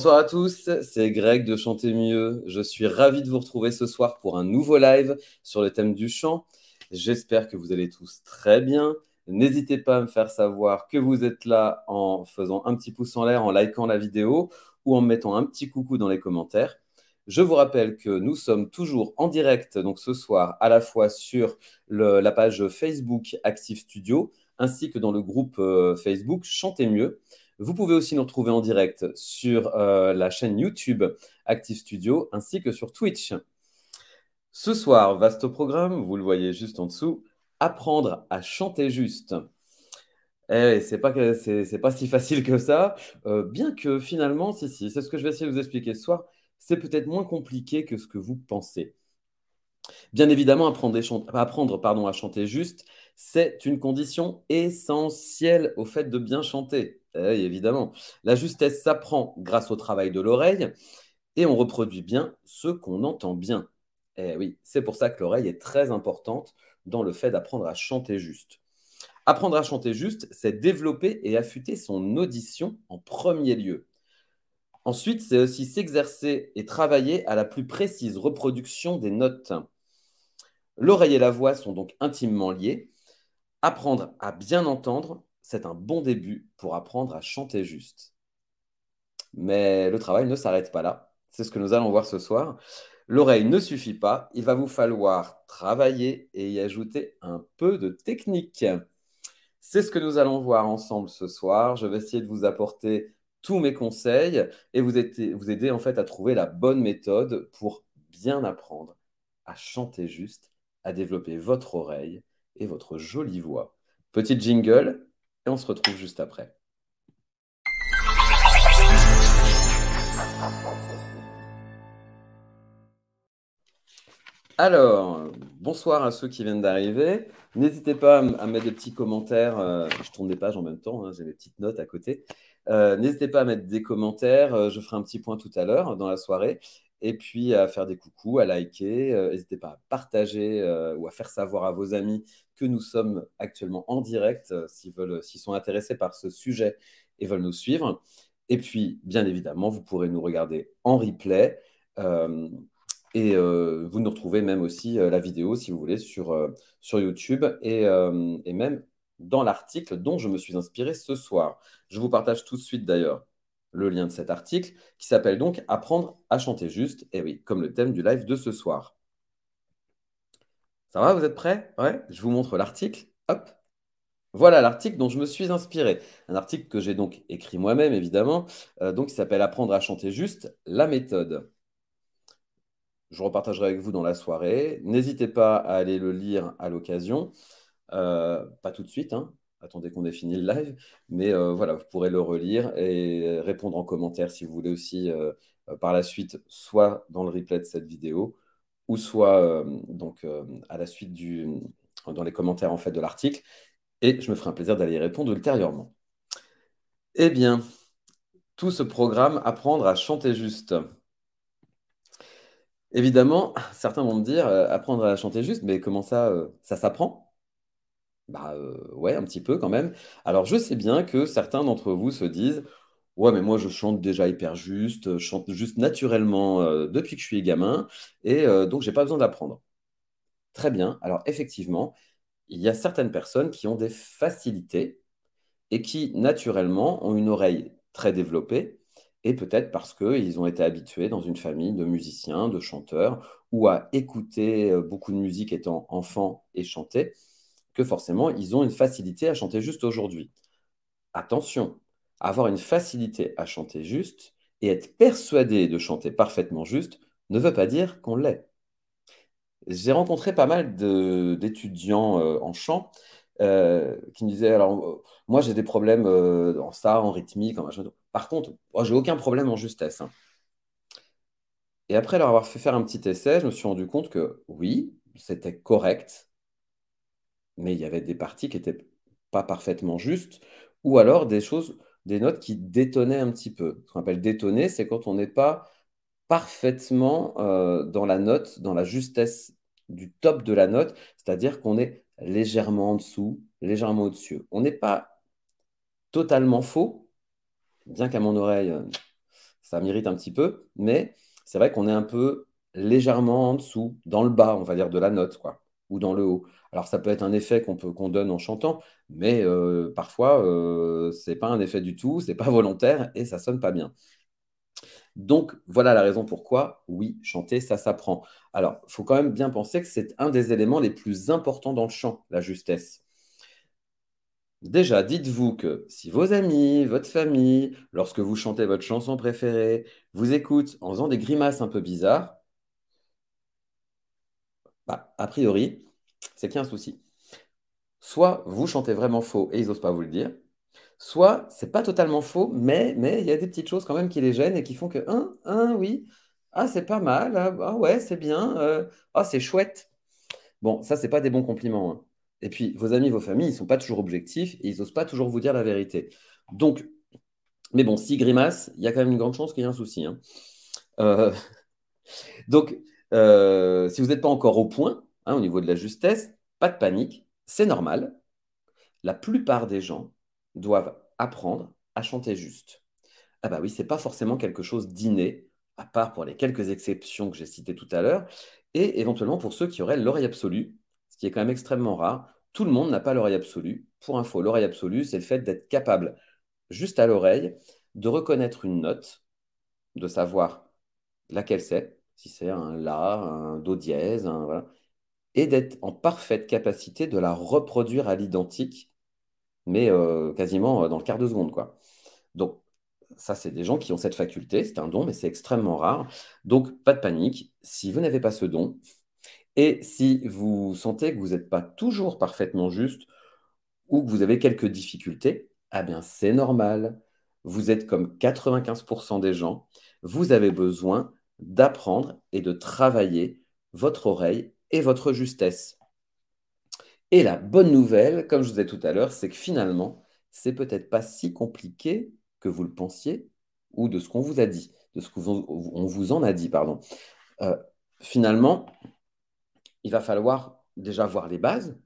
Bonsoir à tous, c'est Greg de Chanter Mieux. Je suis ravi de vous retrouver ce soir pour un nouveau live sur le thème du chant. J'espère que vous allez tous très bien. N'hésitez pas à me faire savoir que vous êtes là en faisant un petit pouce en l'air, en likant la vidéo ou en mettant un petit coucou dans les commentaires. Je vous rappelle que nous sommes toujours en direct, donc ce soir, à la fois sur la page Facebook Active Studio, ainsi que dans le groupe euh, Facebook Chantez mieux. Vous pouvez aussi nous retrouver en direct sur euh, la chaîne YouTube Active Studio ainsi que sur Twitch. Ce soir, vaste programme, vous le voyez juste en dessous, apprendre à chanter juste. Eh, c'est pas, c'est, pas si facile que ça, euh, bien que finalement, si, si, c'est ce que je vais essayer de vous expliquer ce soir, c'est peut-être moins compliqué que ce que vous pensez. Bien évidemment, apprendre, apprendre pardon, à chanter juste, c'est une condition essentielle au fait de bien chanter. Eh évidemment. La justesse s'apprend grâce au travail de l'oreille et on reproduit bien ce qu'on entend bien. Eh oui, c'est pour ça que l'oreille est très importante dans le fait d'apprendre à chanter juste. Apprendre à chanter juste, c'est développer et affûter son audition en premier lieu. Ensuite, c'est aussi s'exercer et travailler à la plus précise reproduction des notes. L'oreille et la voix sont donc intimement liées. Apprendre à bien entendre, c'est un bon début pour apprendre à chanter juste. Mais le travail ne s'arrête pas là. C'est ce que nous allons voir ce soir. L'oreille ne suffit pas, il va vous falloir travailler et y ajouter un peu de technique. C'est ce que nous allons voir ensemble ce soir. Je vais essayer de vous apporter tous mes conseils et vous aider, en fait à trouver la bonne méthode pour bien apprendre à chanter juste, à développer votre oreille et votre jolie voix. Petit jingle et on se retrouve juste après. Alors, bonsoir à ceux qui viennent d'arriver. N'hésitez pas à mettre des petits commentaires. Euh, je tourne des pages en même temps, hein, j'ai mes petites notes à côté. Euh, n'hésitez pas à mettre des commentaires. Euh, je ferai un petit point tout à l'heure dans la soirée. Et puis à faire des coucous, à liker. N'hésitez pas à partager ou à faire savoir à vos amis que nous sommes actuellement en direct euh, s'ils sont intéressés par ce sujet et veulent nous suivre. Et puis, bien évidemment, vous pourrez nous regarder en replay. Euh, et euh, vous nous retrouvez même aussi la vidéo, si vous voulez, sur, sur YouTube et, et même dans l'article dont je me suis inspiré ce soir. Je vous partage tout de suite d'ailleurs le lien de cet article qui s'appelle donc Apprendre à chanter juste. Et oui, comme le thème du live de ce soir. Ça va, vous êtes prêts? Ouais, je vous montre l'article. Hop. Voilà l'article dont je me suis inspiré. Un article que j'ai donc écrit moi-même, évidemment, euh, donc qui s'appelle Apprendre à chanter juste, la méthode. Je repartagerai avec vous dans la soirée. N'hésitez pas à aller le lire à l'occasion. Euh, pas tout de suite, hein. Attendez qu'on ait fini le live, mais euh, voilà, vous pourrez le relire et répondre en commentaire si vous voulez aussi par la suite, soit dans le replay de cette vidéo, ou soit euh, donc, euh, à la suite du, dans les commentaires en fait, de l'article. Et je me ferai un plaisir d'aller y répondre ultérieurement. Eh bien, tout ce programme, apprendre à chanter juste. Évidemment, certains vont me dire, euh, apprendre à chanter juste, mais comment ça, ça s'apprend? Bah ouais, un petit peu quand même. Alors je sais bien que certains d'entre vous se disent, Ouais, mais moi, je chante déjà hyper juste, je chante juste naturellement euh, depuis que je suis gamin, et euh, donc j'ai pas besoin d'apprendre. Très bien. Alors, effectivement, il y a certaines personnes qui ont des facilités et qui, naturellement, ont une oreille très développée, et peut-être parce qu'ils ont été habitués dans une famille de musiciens, de chanteurs, ou à écouter euh, beaucoup de musique étant enfant et chanter, forcément, ils ont une facilité à chanter juste aujourd'hui. Attention, avoir une facilité à chanter juste et être persuadé de chanter parfaitement juste ne veut pas dire qu'on l'est. J'ai rencontré pas mal d'étudiants euh, en chant euh, qui me disaient alors euh, moi j'ai des problèmes en ça, en rythmique, en machin. Par contre, moi j'ai aucun problème en justesse. Hein. Et après leur avoir fait faire un petit essai, je me suis rendu compte que oui, c'était correct, mais il y avait des parties qui n'étaient pas parfaitement justes, ou alors des choses des notes qui détonnaient un petit peu. Ce qu'on appelle détonner, c'est quand on n'est pas parfaitement euh, dans la note, dans la justesse du top de la note, c'est-à-dire qu'on est légèrement en dessous, légèrement au-dessus. On n'est pas totalement faux, bien qu'à mon oreille, ça m'irrite un petit peu, mais c'est vrai qu'on est un peu légèrement en dessous, dans le bas, on va dire, de la note, quoi, ou dans le haut. Alors, ça peut être un effet qu'on peut qu'on donne en chantant, mais euh, parfois, euh, c'est pas un effet du tout, c'est pas volontaire et ça sonne pas bien. Donc, voilà la raison pourquoi, oui, chanter, ça s'apprend. Alors, faut quand même bien penser que c'est un des éléments les plus importants dans le chant, la justesse. Déjà, dites-vous que si vos amis, votre famille, lorsque vous chantez votre chanson préférée, vous écoutent en faisant des grimaces un peu bizarres, bah, a priori, c'est qu'il y a un souci. Soit vous chantez vraiment faux et ils n'osent pas vous le dire, soit c'est pas totalement faux, mais il y a des petites choses quand même qui les gênent et qui font que, un, un, oui, ah, c'est pas mal, ah, ah ouais, c'est bien, euh, ah, c'est chouette. Bon, ça, c'est pas des bons compliments. hein. Et puis, vos amis, vos familles, ils sont pas toujours objectifs et ils n'osent pas toujours vous dire la vérité. Donc, mais bon, si grimace, il y a quand même une grande chance qu'il y ait un souci. hein. Euh, donc, euh, si vous n'êtes pas encore au point, hein, au niveau de la justesse, pas de panique, c'est normal. La plupart des gens doivent apprendre à chanter juste. Ah bah oui, c'est pas forcément quelque chose d'inné, à part pour les quelques exceptions que j'ai citées tout à l'heure, et éventuellement pour ceux qui auraient l'oreille absolue, ce qui est quand même extrêmement rare. Tout le monde n'a pas l'oreille absolue. Pour info, l'oreille absolue, c'est le fait d'être capable, juste à l'oreille, de reconnaître une note, de savoir laquelle c'est, si c'est un La, un Do dièse, et d'être en parfaite capacité de la reproduire à l'identique, mais euh, quasiment euh, dans le quart de seconde, quoi. Donc, ça, c'est des gens qui ont cette faculté, c'est un don, mais c'est extrêmement rare. Donc, pas de panique. Si vous n'avez pas ce don, et si vous sentez que vous n'êtes pas toujours parfaitement juste, ou que vous avez quelques difficultés, ah bien, c'est normal. Vous êtes comme 95% des gens. Vous avez besoin d'apprendre et de travailler votre oreille et votre justesse. Et la bonne nouvelle, comme je vous disais tout à l'heure, c'est que finalement, c'est peut-être pas si compliqué que vous le pensiez ou de ce qu'on vous a dit, de ce qu'on vous en a dit, pardon. Euh, finalement, il va falloir déjà voir les bases,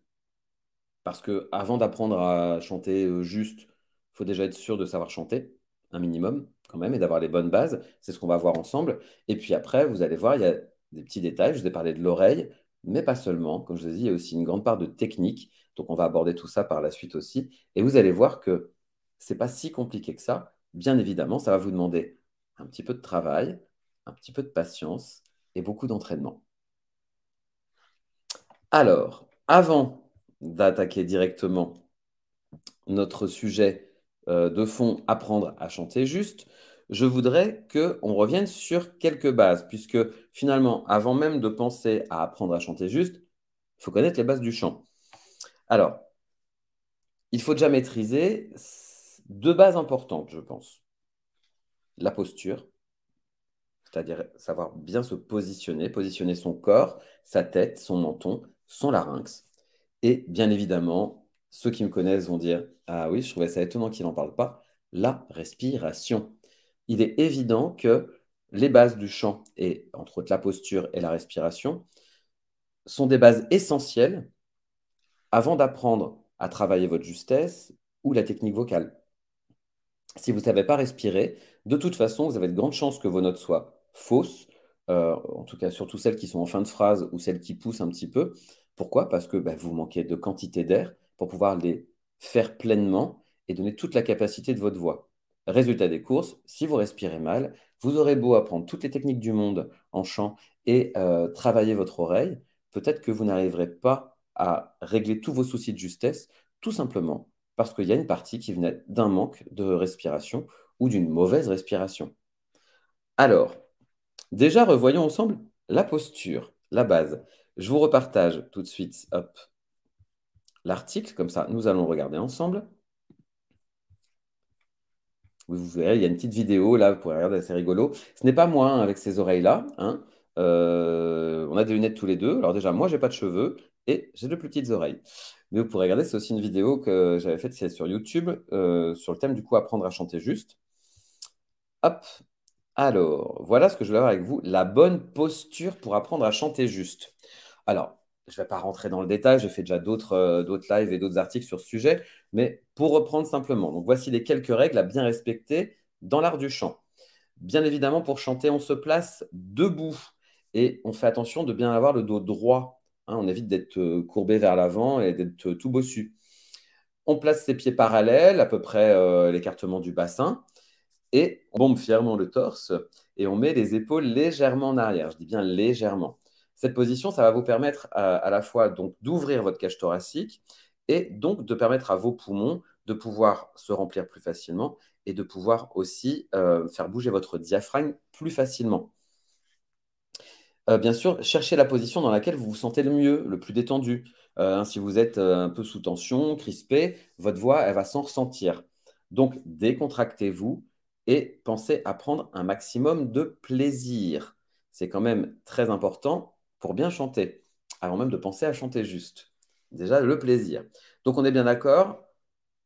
parce que avant d'apprendre à chanter euh, juste, faut déjà être sûr de savoir chanter, un minimum quand même, et d'avoir les bonnes bases. C'est ce qu'on va voir ensemble. Et puis après, vous allez voir, il y a des petits détails. Je vous ai parlé de l'oreille, mais pas seulement. Comme je vous ai dit, il y a aussi une grande part de technique. Donc on va aborder tout ça par la suite aussi. Et vous allez voir que c'est pas si compliqué que ça. Bien évidemment, ça va vous demander un petit peu de travail, un petit peu de patience et beaucoup d'entraînement. Alors, avant d'attaquer directement notre sujet euh, de fond, apprendre à chanter juste, je voudrais qu'on revienne sur quelques bases, puisque finalement, avant même de penser à apprendre à chanter juste, il faut connaître les bases du chant. Alors, il faut déjà maîtriser deux bases importantes, je pense. La posture, c'est-à-dire savoir bien se positionner, positionner son corps, sa tête, son menton, son larynx. Et bien évidemment, ceux qui me connaissent vont dire Ah oui, je trouvais ça étonnant qu'il n'en parle pas, la respiration. Il est évident que les bases du chant, et entre autres la posture et la respiration, sont des bases essentielles avant d'apprendre à travailler votre justesse ou la technique vocale. Si vous ne savez pas respirer, de toute façon, vous avez de grandes chances que vos notes soient fausses, euh, en tout cas surtout celles qui sont en fin de phrase ou celles qui poussent un petit peu. Pourquoi? Parce que bah, vous manquez de quantité d'air pour pouvoir les faire pleinement et donner toute la capacité de votre voix. Résultat des courses, si vous respirez mal, vous aurez beau apprendre toutes les techniques du monde en chant et euh, travailler votre oreille, peut-être que vous n'arriverez pas à régler tous vos soucis de justesse, tout simplement parce qu'il y a une partie qui venait d'un manque de respiration ou d'une mauvaise respiration. Alors, déjà, revoyons ensemble la posture, la base. Je vous repartage tout de suite l'article, comme ça nous allons regarder ensemble. Vous verrez, il y a une petite vidéo là, vous pourrez regarder, c'est rigolo. Ce n'est pas moi hein, avec ces oreilles-là. Hein. Euh, on a des lunettes tous les deux. Alors déjà, moi, j'ai pas de cheveux et j'ai de plus petites oreilles. Mais vous pourrez regarder, c'est aussi une vidéo que j'avais faite sur YouTube euh, sur le thème du coup apprendre à chanter juste. Hop. Alors, voilà ce que je vais voir avec vous, la bonne posture pour apprendre à chanter juste. Alors, je ne vais pas rentrer dans le détail, j'ai fait déjà d'autres euh, lives et d'autres articles sur ce sujet, mais pour reprendre simplement, voici les quelques règles à bien respecter dans l'art du chant. Bien évidemment, pour chanter, on se place debout et on fait attention de bien avoir le dos droit. Hein. on évite d'être euh, courbé vers l'avant et d'être tout bossu. On place ses pieds parallèles, à peu près euh, l'écartement du bassin, et on bombe fièrement le torse et on met les épaules légèrement en arrière. Je dis bien légèrement. Cette position, ça va vous permettre à, la fois donc d'ouvrir votre cage thoracique et donc de permettre à vos poumons de pouvoir se remplir plus facilement et de pouvoir aussi euh, faire bouger votre diaphragme plus facilement. Euh, bien sûr, cherchez la position dans laquelle vous vous sentez le mieux, le plus détendu. Euh, hein, si vous êtes un peu sous tension, crispé, votre voix, elle va s'en ressentir. Donc, décontractez-vous et pensez à prendre un maximum de plaisir. C'est quand même très important pour bien chanter, avant même de penser à chanter juste. Déjà, le plaisir. Donc, on est bien d'accord,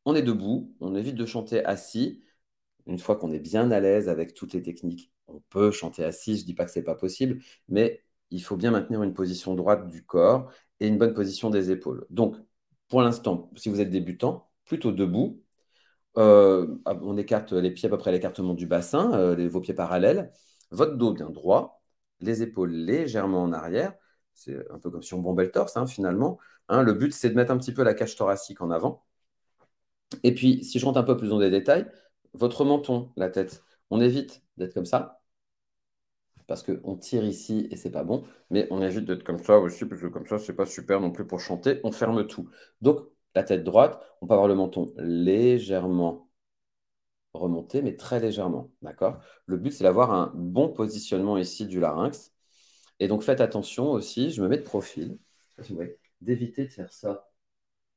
on est debout, on évite de chanter assis. Une fois qu'on est bien à l'aise avec toutes les techniques, on peut chanter assis, je dis pas que ce n'est pas possible, mais il faut bien maintenir une position droite du corps et une bonne position des épaules. Donc, pour l'instant, si vous êtes débutant, plutôt debout. Euh, on écarte les pieds à peu près l'écartement du bassin, euh, vos pieds parallèles, votre dos bien droit, les épaules légèrement en arrière. C'est un peu comme si on bombait le torse, hein, finalement. Hein. le but, c'est de mettre un petit peu la cage thoracique en avant. Et puis, si je rentre un peu plus dans les détails, votre menton, la tête, on évite d'être comme ça, parce qu'on tire ici et c'est pas bon, mais on évite d'être comme ça aussi, parce que comme ça, c'est pas super non plus pour chanter, on ferme tout. Donc, la tête droite, on peut avoir le menton légèrement remonté, mais très légèrement, d'accord? Le but, c'est d'avoir un bon positionnement ici du larynx. Et donc, faites attention aussi, je me mets de profil, d'éviter de faire ça.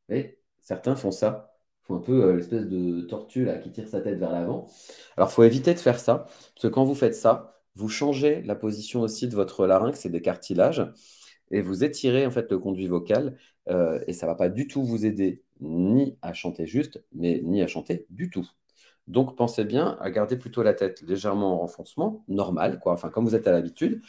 Et certains font ça un peu euh, l'espèce de tortue là, qui tire sa tête vers l'avant. Alors, il faut éviter de faire ça, parce que quand vous faites ça, vous changez la position aussi de votre larynx et des cartilages, et vous étirez en fait le conduit vocal, euh, et ça ne va pas du tout vous aider ni à chanter juste, mais ni à chanter du tout. Donc, pensez bien à garder plutôt la tête légèrement en renfoncement, normal, enfin comme vous êtes à l'habitude.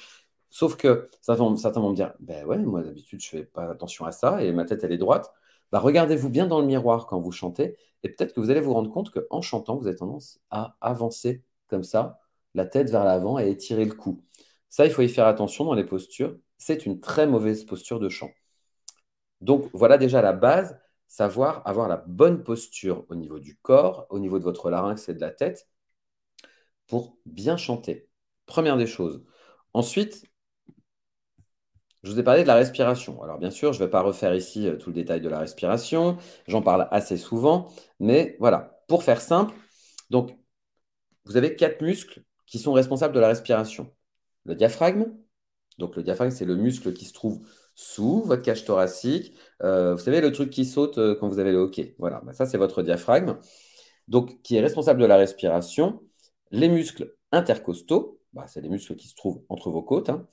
Sauf que certains, certains vont me dire, ben ouais, moi d'habitude je fais pas attention à ça et ma tête elle est droite. Bah, regardez-vous bien dans le miroir quand vous chantez et peut-être que vous allez vous rendre compte qu'en chantant, vous avez tendance à avancer comme ça, la tête vers l'avant et étirer le cou. Ça, il faut y faire attention dans les postures. C'est une très mauvaise posture de chant. Donc voilà déjà la base, savoir avoir la bonne posture au niveau du corps, au niveau de votre larynx et de la tête pour bien chanter. Première des choses. Ensuite, je vous ai parlé de la respiration. Alors bien sûr, je ne vais pas refaire ici euh, tout le détail de la respiration, j'en parle assez souvent, mais voilà, pour faire simple, donc vous avez quatre muscles qui sont responsables de la respiration. Le diaphragme, donc le diaphragme, c'est le muscle qui se trouve sous votre cage thoracique. Euh, vous savez, le truc qui saute euh, quand vous avez le hockey. Voilà, bah, ça c'est votre diaphragme, donc qui est responsable de la respiration. Les muscles intercostaux, bah, c'est les muscles qui se trouvent entre vos côtes. Hein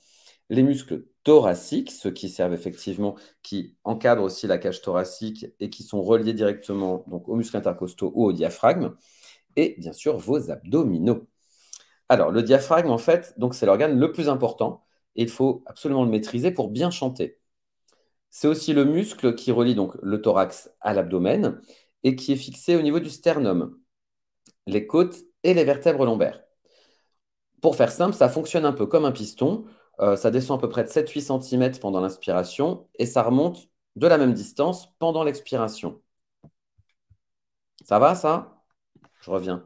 les muscles thoraciques, ceux qui servent effectivement, qui encadrent aussi la cage thoracique et qui sont reliés directement donc, aux muscles intercostaux ou au diaphragme, et bien sûr vos abdominaux. Alors, le diaphragme, en fait, c'est l'organe le plus important il faut absolument le maîtriser pour bien chanter. C'est aussi le muscle qui relie donc le thorax à l'abdomen et qui est fixé au niveau du sternum, les côtes et les vertèbres lombaires. Pour faire simple, ça fonctionne un peu comme un piston. Euh, ça descend à peu près de 7-8 cm pendant l'inspiration et ça remonte de la même distance pendant l'expiration. Ça va, ça? Je reviens.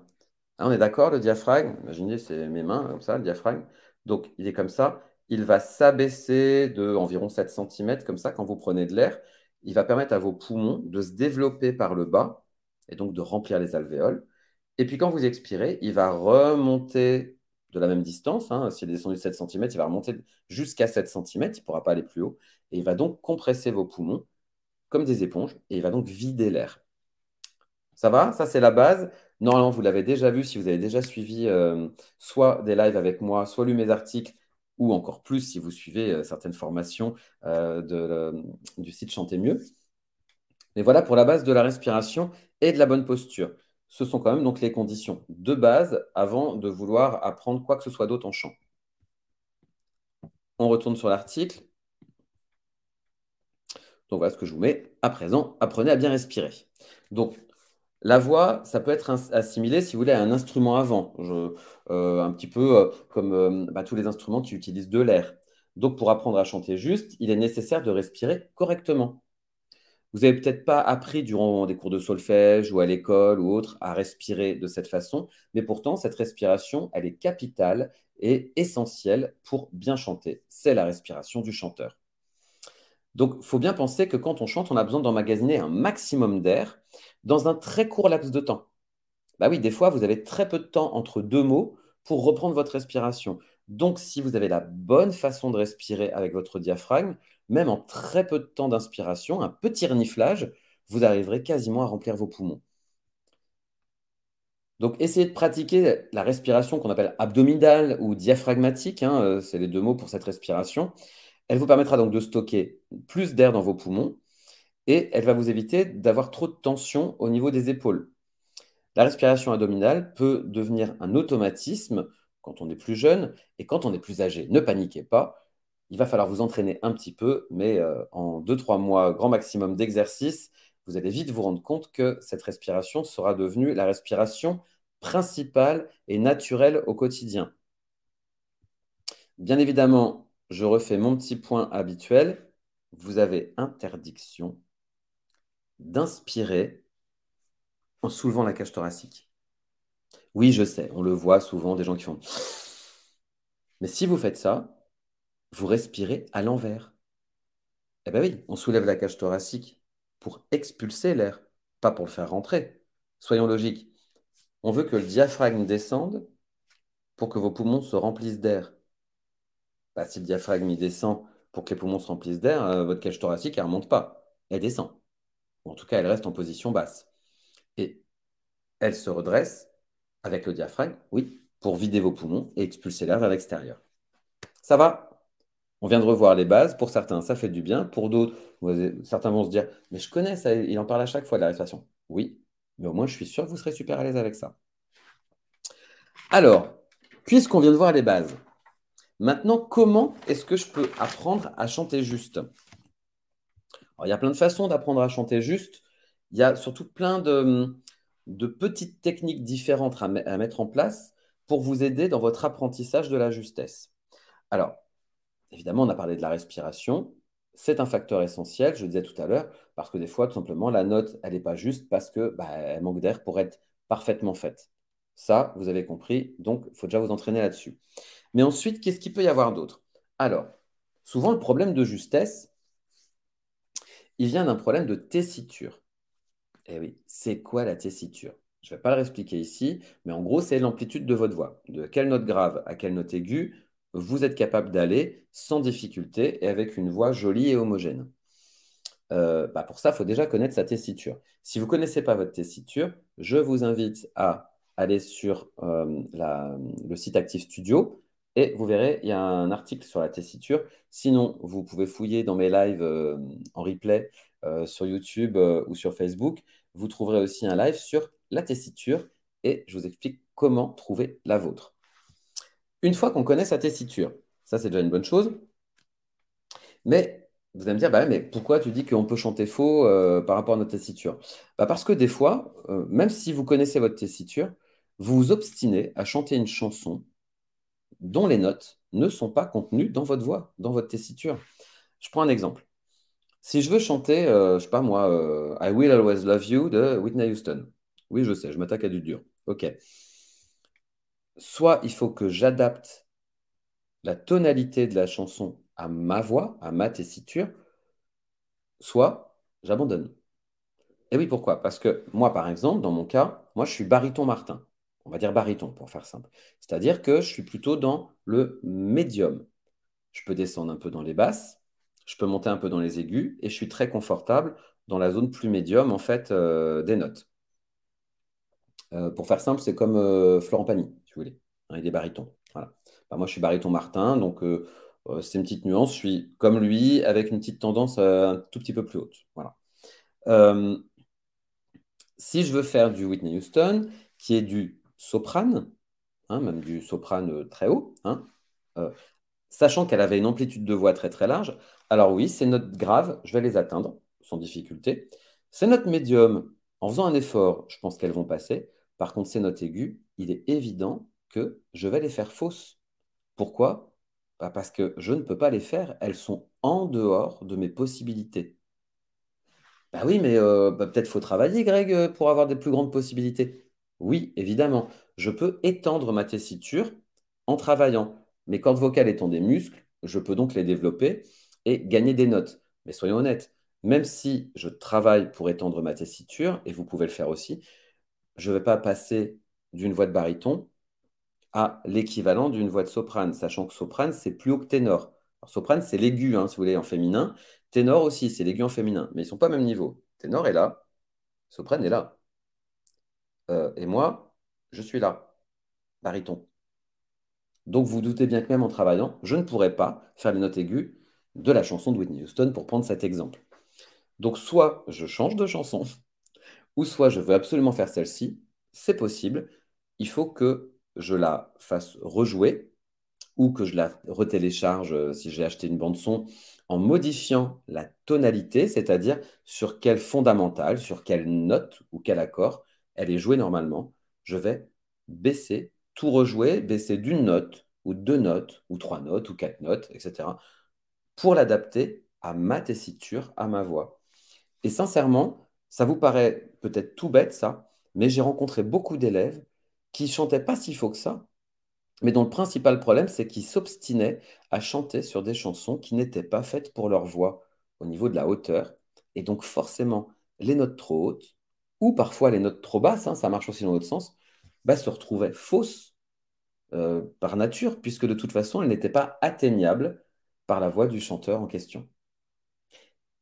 on est d'accord, le diaphragme, imaginez, c'est mes mains, comme ça, le diaphragme. Donc, il est comme ça. Il va s'abaisser de environ 7 cm, comme ça, quand vous prenez de l'air. Il va permettre à vos poumons de se développer par le bas et donc de remplir les alvéoles. Et puis, quand vous expirez, il va remonter de la même distance. Hein. S'il est descendu de 7 cm, il va remonter jusqu'à 7 cm, il ne pourra pas aller plus haut. Et il va donc compresser vos poumons comme des éponges et il va donc vider l'air. Ça va? Ça, c'est la base. Normalement, vous l'avez déjà vu si vous avez déjà suivi euh, soit des lives avec moi, soit lu mes articles, ou encore plus si vous suivez euh, certaines formations euh, du site Chanter mieux. Mais voilà pour la base de la respiration et de la bonne posture ce sont quand même donc les conditions de base avant de vouloir apprendre quoi que ce soit d'autre en chant. On retourne sur l'article. Donc voilà ce que je vous mets. À présent, apprenez à bien respirer. Donc, La voix, ça peut être assimilé, si vous voulez, à un instrument avant, euh, un petit peu euh, comme euh, bah, tous les instruments qui utilisent de l'air. Donc, pour apprendre à chanter juste, il est nécessaire de respirer correctement. Vous n'avez peut-être pas appris durant des cours de solfège ou à l'école ou autre à respirer de cette façon, mais pourtant, cette respiration, elle est capitale et essentielle pour bien chanter. C'est la respiration du chanteur. Donc, il faut bien penser que quand on chante, on a besoin d'emmagasiner un maximum d'air dans un très court laps de temps. Bah oui, des fois, vous avez très peu de temps entre deux mots pour reprendre votre respiration. Donc, si vous avez la bonne façon de respirer avec votre diaphragme, même en très peu de temps d'inspiration, un petit reniflage, vous arriverez quasiment à remplir vos poumons. Donc, essayez de pratiquer la respiration qu'on appelle abdominale ou diaphragmatique, hein, euh, c'est les deux mots pour cette respiration. Elle vous permettra donc de stocker plus d'air dans vos poumons et elle va vous éviter d'avoir trop de tension au niveau des épaules. La respiration abdominale peut devenir un automatisme quand on est plus jeune et quand on est plus âgé. Ne paniquez pas, il va falloir vous entraîner un petit peu, mais euh, en 2-3 mois, grand maximum d'exercice, vous allez vite vous rendre compte que cette respiration sera devenue la respiration principale et naturelle au quotidien. Bien évidemment, je refais mon petit point habituel. Vous avez interdiction d'inspirer en soulevant la cage thoracique. Oui, je sais, on le voit souvent, des gens qui font... Mais si vous faites ça, vous respirez à l'envers. Eh bien oui, on soulève la cage thoracique pour expulser l'air, pas pour le faire rentrer. Soyons logiques. On veut que le diaphragme descende pour que vos poumons se remplissent d'air. Bah, si le diaphragme il descend pour que les poumons se remplissent d'air, euh, votre cage thoracique, elle ne remonte pas. Elle descend. en tout cas, elle reste en position basse. Et elle se redresse avec le diaphragme, oui, pour vider vos poumons et expulser l'air vers l'extérieur. Ça va? On vient de revoir les bases. Pour certains, ça fait du bien. Pour d'autres, certains vont se dire, mais je connais ça, il en parle à chaque fois de la respiration. Oui, mais au moins, je suis sûr que vous serez super à l'aise avec ça. Alors, puisqu'on vient de voir les bases, Maintenant, comment est-ce que je peux apprendre à chanter juste? Il y a plein de façons d'apprendre à chanter juste. Il y a surtout plein de, petites techniques différentes à, mettre en place pour vous aider dans votre apprentissage de la justesse. Alors, évidemment, on a parlé de la respiration. C'est un facteur essentiel, je disais tout à l'heure, parce que des fois, tout simplement, la note, elle n'est pas juste parce qu'elle bah, manque d'air pour être parfaitement faite. Ça, vous avez compris, donc il faut déjà vous entraîner là-dessus. Mais ensuite, qu'est-ce qu'il peut y avoir d'autre? Alors, souvent, le problème de justesse, il vient d'un problème de tessiture. Eh oui, c'est quoi la tessiture? Je ne vais pas le réexpliquer ici, mais en gros, c'est l'amplitude de votre voix. De quelle note grave à quelle note aiguë vous êtes capable d'aller sans difficulté et avec une voix jolie et homogène. Euh, bah, pour ça, il faut déjà connaître sa tessiture. Si vous ne connaissez pas votre tessiture, je vous invite à aller sur euh, le site Active Studio et vous verrez, il y a un article sur la tessiture. Sinon, vous pouvez fouiller dans mes lives euh, en replay euh, sur YouTube euh, ou sur Facebook. Vous trouverez aussi un live sur la tessiture et je vous explique comment trouver la vôtre. Une fois qu'on connaît sa tessiture, ça c'est déjà une bonne chose. Mais vous allez me dire, bah mais pourquoi tu dis qu'on peut chanter faux par rapport à notre tessiture? Bah Parce que des fois, même si vous connaissez votre tessiture, vous vous obstinez à chanter une chanson dont les notes ne sont pas contenues dans votre voix, dans votre tessiture. Je prends un exemple. Si je veux chanter, euh, je sais pas moi, euh, I Will Always Love You de Whitney Houston. Oui, je sais, je m'attaque à du dur. Ok. Soit il faut que j'adapte la tonalité de la chanson à ma voix, à ma tessiture, soit j'abandonne. Et oui, pourquoi? Parce que moi, par exemple, dans mon cas, moi, je suis baryton Martin on va dire baryton pour faire simple. C'est-à-dire que je suis plutôt dans le médium. Je peux descendre un peu dans les basses, je peux monter un peu dans les aigus et je suis très confortable dans la zone plus médium en fait euh, des notes. Euh, pour faire simple, c'est comme euh, Florent Pagny, si vous voulez. Hein, il est baryton. Bah, moi, je suis baryton Martin, donc c'est une petite nuance. Je suis comme lui avec une petite tendance un tout petit peu plus haute. Voilà. si je veux faire du Whitney Houston, qui est du soprane, hein, même du soprane euh, très haut, hein, euh, sachant qu'elle avait une amplitude de voix très très large. Alors oui, ces notes graves, je vais les atteindre sans difficulté. Ces notes médium, En faisant un effort, je pense qu'elles vont passer. Par contre, ces notes aiguës, il est évident que je vais les faire fausses. Pourquoi? Bah, Parce que je ne peux pas les faire. Elles sont en dehors de mes possibilités. Bah oui, mais euh, bah, peut-être faut travailler, Greg, pour avoir des plus grandes possibilités. Oui, évidemment. Je peux étendre ma tessiture en travaillant. Mes cordes vocales étant des muscles, je peux donc les développer et gagner des notes. Mais soyons honnêtes, même si je travaille pour étendre ma tessiture, et vous pouvez le faire aussi, je ne vais pas passer d'une voix de baryton à l'équivalent d'une voix de soprane, sachant que soprane, c'est plus haut que ténor. Soprane, c'est l'aigu, hein, si vous voulez, en féminin. Ténor aussi, c'est l'aigu en féminin, mais ils ne sont pas au même niveau. Ténor est là, soprane est là. Euh, et moi, je suis là, baryton. Donc vous doutez bien que même en travaillant, je ne pourrais pas faire les notes aiguës de la chanson de Whitney Houston pour prendre cet exemple. Donc soit je change de chanson, ou soit je veux absolument faire celle-ci, c'est possible. Il faut que je la fasse rejouer ou que je la retélécharge euh, si j'ai acheté une bande son en modifiant la tonalité, c'est-à-dire sur quelle fondamentale, sur quelle note ou quel accord elle est jouée normalement. Je vais baisser, tout rejouer, baisser d'une note ou deux notes ou trois notes ou quatre notes, etc. pour l'adapter à ma tessiture, à ma voix. Et sincèrement, ça vous paraît peut-être tout bête ça, mais j'ai rencontré beaucoup d'élèves qui chantaient pas si faux que ça, mais dont le principal problème, c'est qu'ils s'obstinaient à chanter sur des chansons qui n'étaient pas faites pour leur voix au niveau de la hauteur. Et donc forcément, les notes trop hautes, ou parfois les notes trop basses, hein, ça marche aussi dans l'autre sens, bah, se retrouvaient fausses euh, par nature, puisque de toute façon, elles n'étaient pas atteignables par la voix du chanteur en question.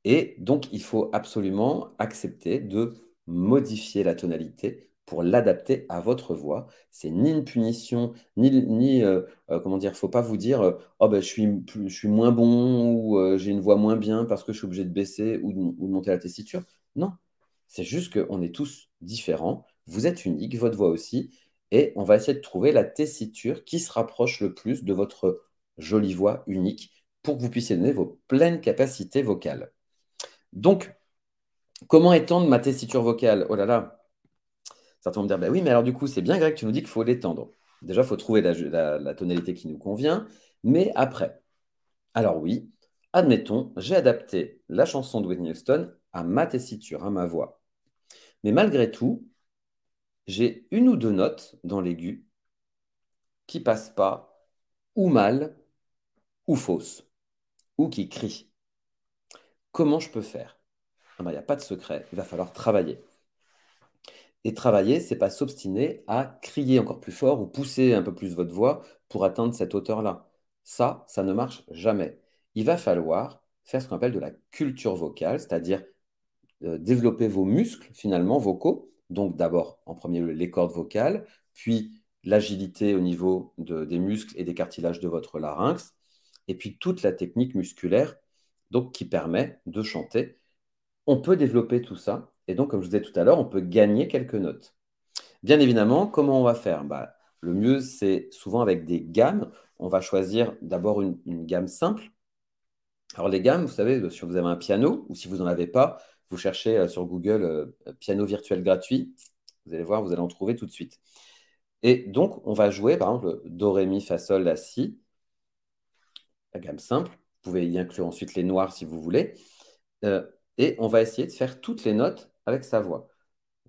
Et donc, il faut absolument accepter de modifier la tonalité pour l'adapter à votre voix. C'est ni une punition, ni, ni euh, euh, comment dire, faut pas vous dire euh, oh ben je suis moins bon ou j'ai une voix moins bien parce que je suis obligé de baisser ou de monter la tessiture. Non, c'est juste qu'on est tous différents. Vous êtes unique, votre voix aussi, et on va essayer de trouver la tessiture qui se rapproche le plus de votre jolie voix unique pour que vous puissiez donner vos pleines capacités vocales. Donc, comment étendre ma tessiture vocale? Oh là là, certains vont me dire, bah oui, mais alors du coup, c'est bien Greg, tu nous dis qu'il faut l'étendre. Déjà, il faut trouver la, tonalité qui nous convient, mais après. Alors oui, admettons, j'ai adapté la chanson de Whitney Houston à ma tessiture, à ma voix. Mais malgré tout, j'ai une ou deux notes dans l'aigu qui passent pas, ou mal, ou fausses, ou qui crient. Comment je peux faire? Ah ben, Il n'y a pas de secret, il va falloir travailler. Et travailler, c'est pas s'obstiner à crier encore plus fort ou pousser un peu plus votre voix pour atteindre cette hauteur-là. Ça, ça ne marche jamais. Il va falloir faire ce qu'on appelle de la culture vocale, c'est-à-dire développer vos muscles finalement vocaux. Donc d'abord, en premier lieu, les cordes vocales, puis l'agilité au niveau des muscles et des cartilages de votre larynx, et puis toute la technique musculaire donc qui permet de chanter. On peut développer tout ça, et donc, comme je vous disais tout à l'heure, on peut gagner quelques notes. Bien évidemment, comment on va faire? Bah, Le mieux, c'est souvent avec des gammes. On va choisir d'abord une, gamme simple. Alors, les gammes, vous savez, si vous avez un piano, ou si vous n'en avez pas, vous cherchez euh, sur Google euh, piano virtuel gratuit. Vous allez voir, vous allez en trouver tout de suite. Et donc, on va jouer, par exemple, Do, Ré, Mi, Fa, Sol, La, Si. La gamme simple. Vous pouvez y inclure ensuite les noirs si vous voulez. Euh, et on va essayer de faire toutes les notes avec sa voix.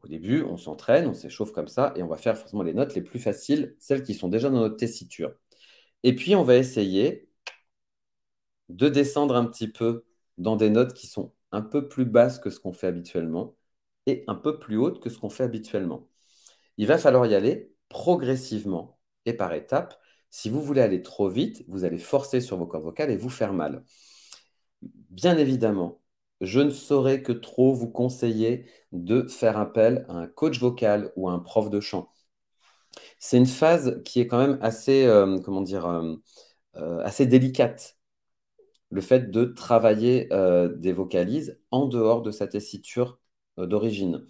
Au début, on s'entraîne, on s'échauffe comme ça, et on va faire forcément les notes les plus faciles, celles qui sont déjà dans notre tessiture. Et puis, on va essayer de descendre un petit peu dans des notes qui sont un peu plus basses que ce qu'on fait habituellement et un peu plus hautes que ce qu'on fait habituellement. Il va falloir y aller progressivement et par étapes si vous voulez aller trop vite, vous allez forcer sur vos cordes vocales et vous faire mal. Bien évidemment, je ne saurais que trop vous conseiller de faire appel à un coach vocal ou à un prof de chant. C'est une phase qui est quand même assez, euh, comment dire, euh, euh, assez délicate. Le fait de travailler des vocalises en dehors de sa tessiture d'origine.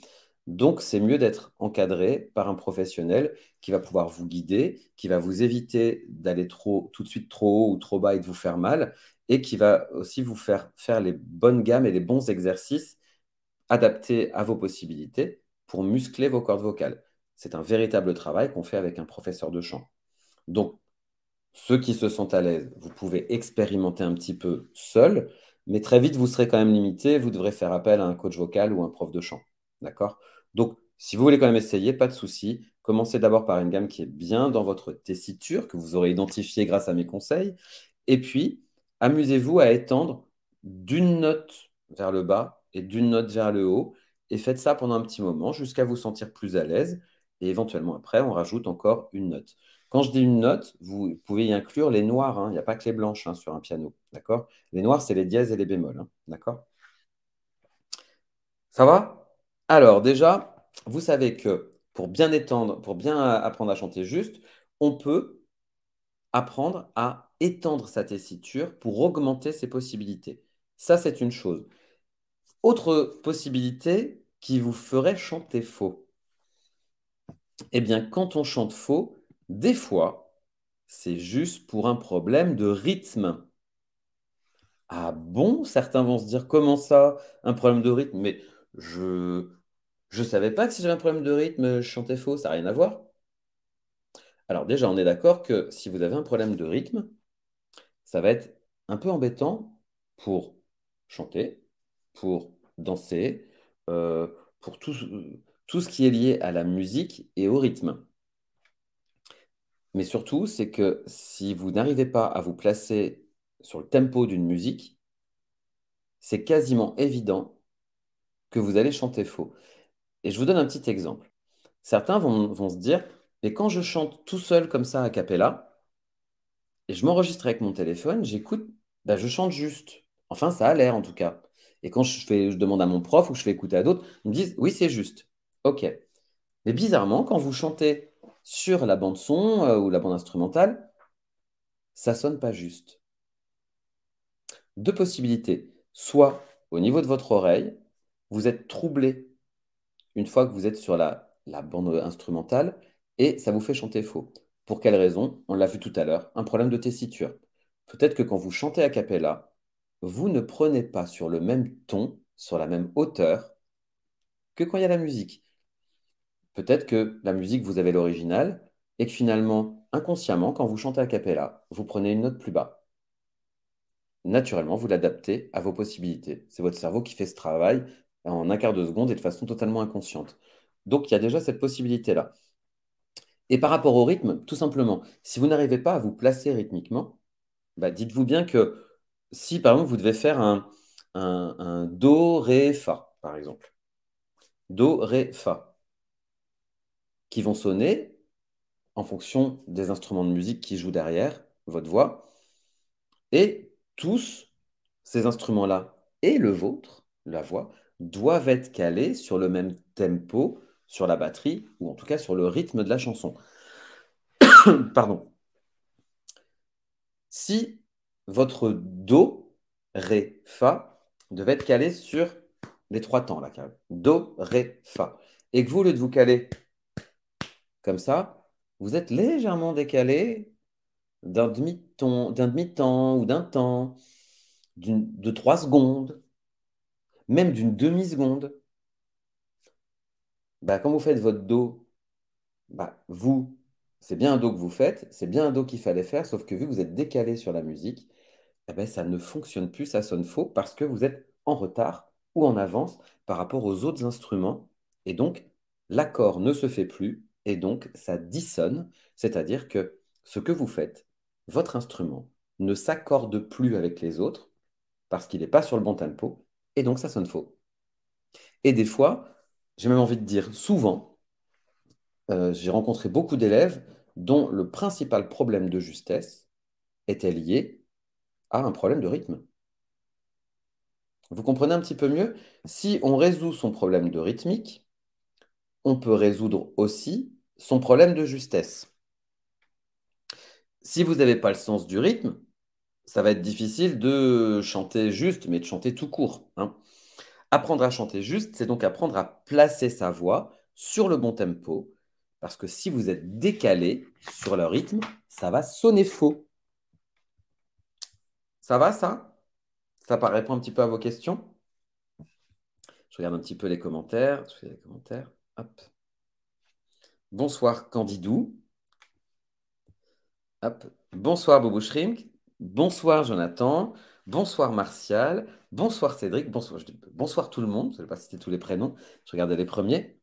Donc, c'est mieux d'être encadré par un professionnel qui va pouvoir vous guider, qui va vous éviter d'aller trop, tout de suite trop haut ou trop bas et de vous faire mal, et qui va aussi vous faire faire les bonnes gammes et les bons exercices adaptés à vos possibilités pour muscler vos cordes vocales. C'est un véritable travail qu'on fait avec un professeur de chant. Donc, ceux qui se sentent à l'aise, vous pouvez expérimenter un petit peu seul, mais très vite, vous serez quand même limité. Vous devrez faire appel à un coach vocal ou un prof de chant. D'accord? Donc, si vous voulez quand même essayer, pas de souci. Commencez d'abord par une gamme qui est bien dans votre tessiture, que vous aurez identifiée grâce à mes conseils. Et puis, amusez-vous à étendre d'une note vers le bas et d'une note vers le haut. Et faites ça pendant un petit moment jusqu'à vous sentir plus à l'aise. Et éventuellement, après, on rajoute encore une note. Quand je dis une note, vous pouvez y inclure les noirs. Hein. Il n'y a pas que les blanches hein, sur un piano. D'accord? Les noirs, c'est les dièses et les bémols. Hein. D'accord? Ça va? Alors, déjà, vous savez que pour bien étendre, pour bien apprendre à chanter juste, on peut apprendre à étendre sa tessiture pour augmenter ses possibilités. Ça, c'est une chose. Autre possibilité qui vous ferait chanter faux. Eh bien, quand on chante faux, des fois, c'est juste pour un problème de rythme. Ah bon? Certains vont se dire comment ça, un problème de rythme? Mais je je savais pas que si j'avais un problème de rythme, je chantais faux, ça n'a rien à voir. Alors déjà, on est d'accord que si vous avez un problème de rythme, ça va être un peu embêtant pour chanter, pour danser, euh, pour tout, tout ce qui est lié à la musique et au rythme. Mais surtout, c'est que si vous n'arrivez pas à vous placer sur le tempo d'une musique, c'est quasiment évident que vous allez chanter faux. Et je vous donne un petit exemple. Certains vont, se dire, mais quand je chante tout seul comme ça à cappella, et je m'enregistre avec mon téléphone, j'écoute, bah, je chante juste. Enfin, ça a l'air en tout cas. Et quand je, fais, je demande à mon prof ou je fais écouter à d'autres, ils me disent, oui, c'est juste. OK. Mais bizarrement, quand vous chantez sur la bande son euh, ou la bande instrumentale, ça sonne pas juste. Deux possibilités. Soit au niveau de votre oreille, vous êtes troublé une fois que vous êtes sur la, bande instrumentale et ça vous fait chanter faux. Pour quelle raison? On l'a vu tout à l'heure, un problème de tessiture. Peut-être que quand vous chantez a cappella, vous ne prenez pas sur le même ton, sur la même hauteur que quand il y a la musique. Peut-être que la musique, vous avez l'original et que finalement, inconsciemment, quand vous chantez a cappella, vous prenez une note plus bas. Naturellement, vous l'adaptez à vos possibilités. C'est votre cerveau qui fait ce travail en un quart de seconde et de façon totalement inconsciente. Donc, il y a déjà cette possibilité-là. Et par rapport au rythme, tout simplement, si vous n'arrivez pas à vous placer rythmiquement, bah, dites-vous bien que si, par exemple, vous devez faire un Do, Ré, Fa, par exemple, Do, Ré, Fa, qui vont sonner en fonction des instruments de musique qui jouent derrière votre voix, et tous ces instruments-là et le vôtre, la voix, doivent être calés sur le même tempo sur la batterie, ou en tout cas sur le rythme de la chanson. Pardon. Si votre Do, Ré, Fa devait être calé sur les trois temps, là, Do, Ré, Fa, et que vous, au de vous caler comme ça, vous êtes légèrement décalé d'un demi-temps demi ou d'un temps, de trois secondes, même d'une demi-seconde, bah, quand vous faites votre Do, bah, vous, c'est bien un Do que vous faites, c'est bien un Do qu'il fallait faire, sauf que vu que vous êtes décalé sur la musique, eh ben, ça ne fonctionne plus, ça sonne faux parce que vous êtes en retard ou en avance par rapport aux autres instruments. Et donc, l'accord ne se fait plus et donc ça dissonne, c'est-à-dire que ce que vous faites, votre instrument, ne s'accorde plus avec les autres parce qu'il n'est pas sur le bon tempo et donc ça sonne faux. Et des fois, j'ai même envie de dire souvent, euh, j'ai rencontré beaucoup d'élèves dont le principal problème de justesse était lié à un problème de rythme. Vous comprenez un petit peu mieux? Si on résout son problème de rythmique, on peut résoudre aussi son problème de justesse. Si vous n'avez pas le sens du rythme, ça va être difficile de chanter juste, mais de chanter tout court. Hein. Apprendre à chanter juste, c'est donc apprendre à placer sa voix sur le bon tempo, parce que si vous êtes décalé sur le rythme, ça va sonner faux. Ça va ça? Ça répond un petit peu à vos questions? Je regarde un petit peu les commentaires. Les commentaires. Hop. Bonsoir Candidou. Bonsoir Bobo Shrimp. Bonsoir Jonathan. Bonsoir Martial. Bonsoir Cédric. Bonsoir, bonsoir tout le monde. Je ne sais pas c'était tous les prénoms. Je regardais les premiers.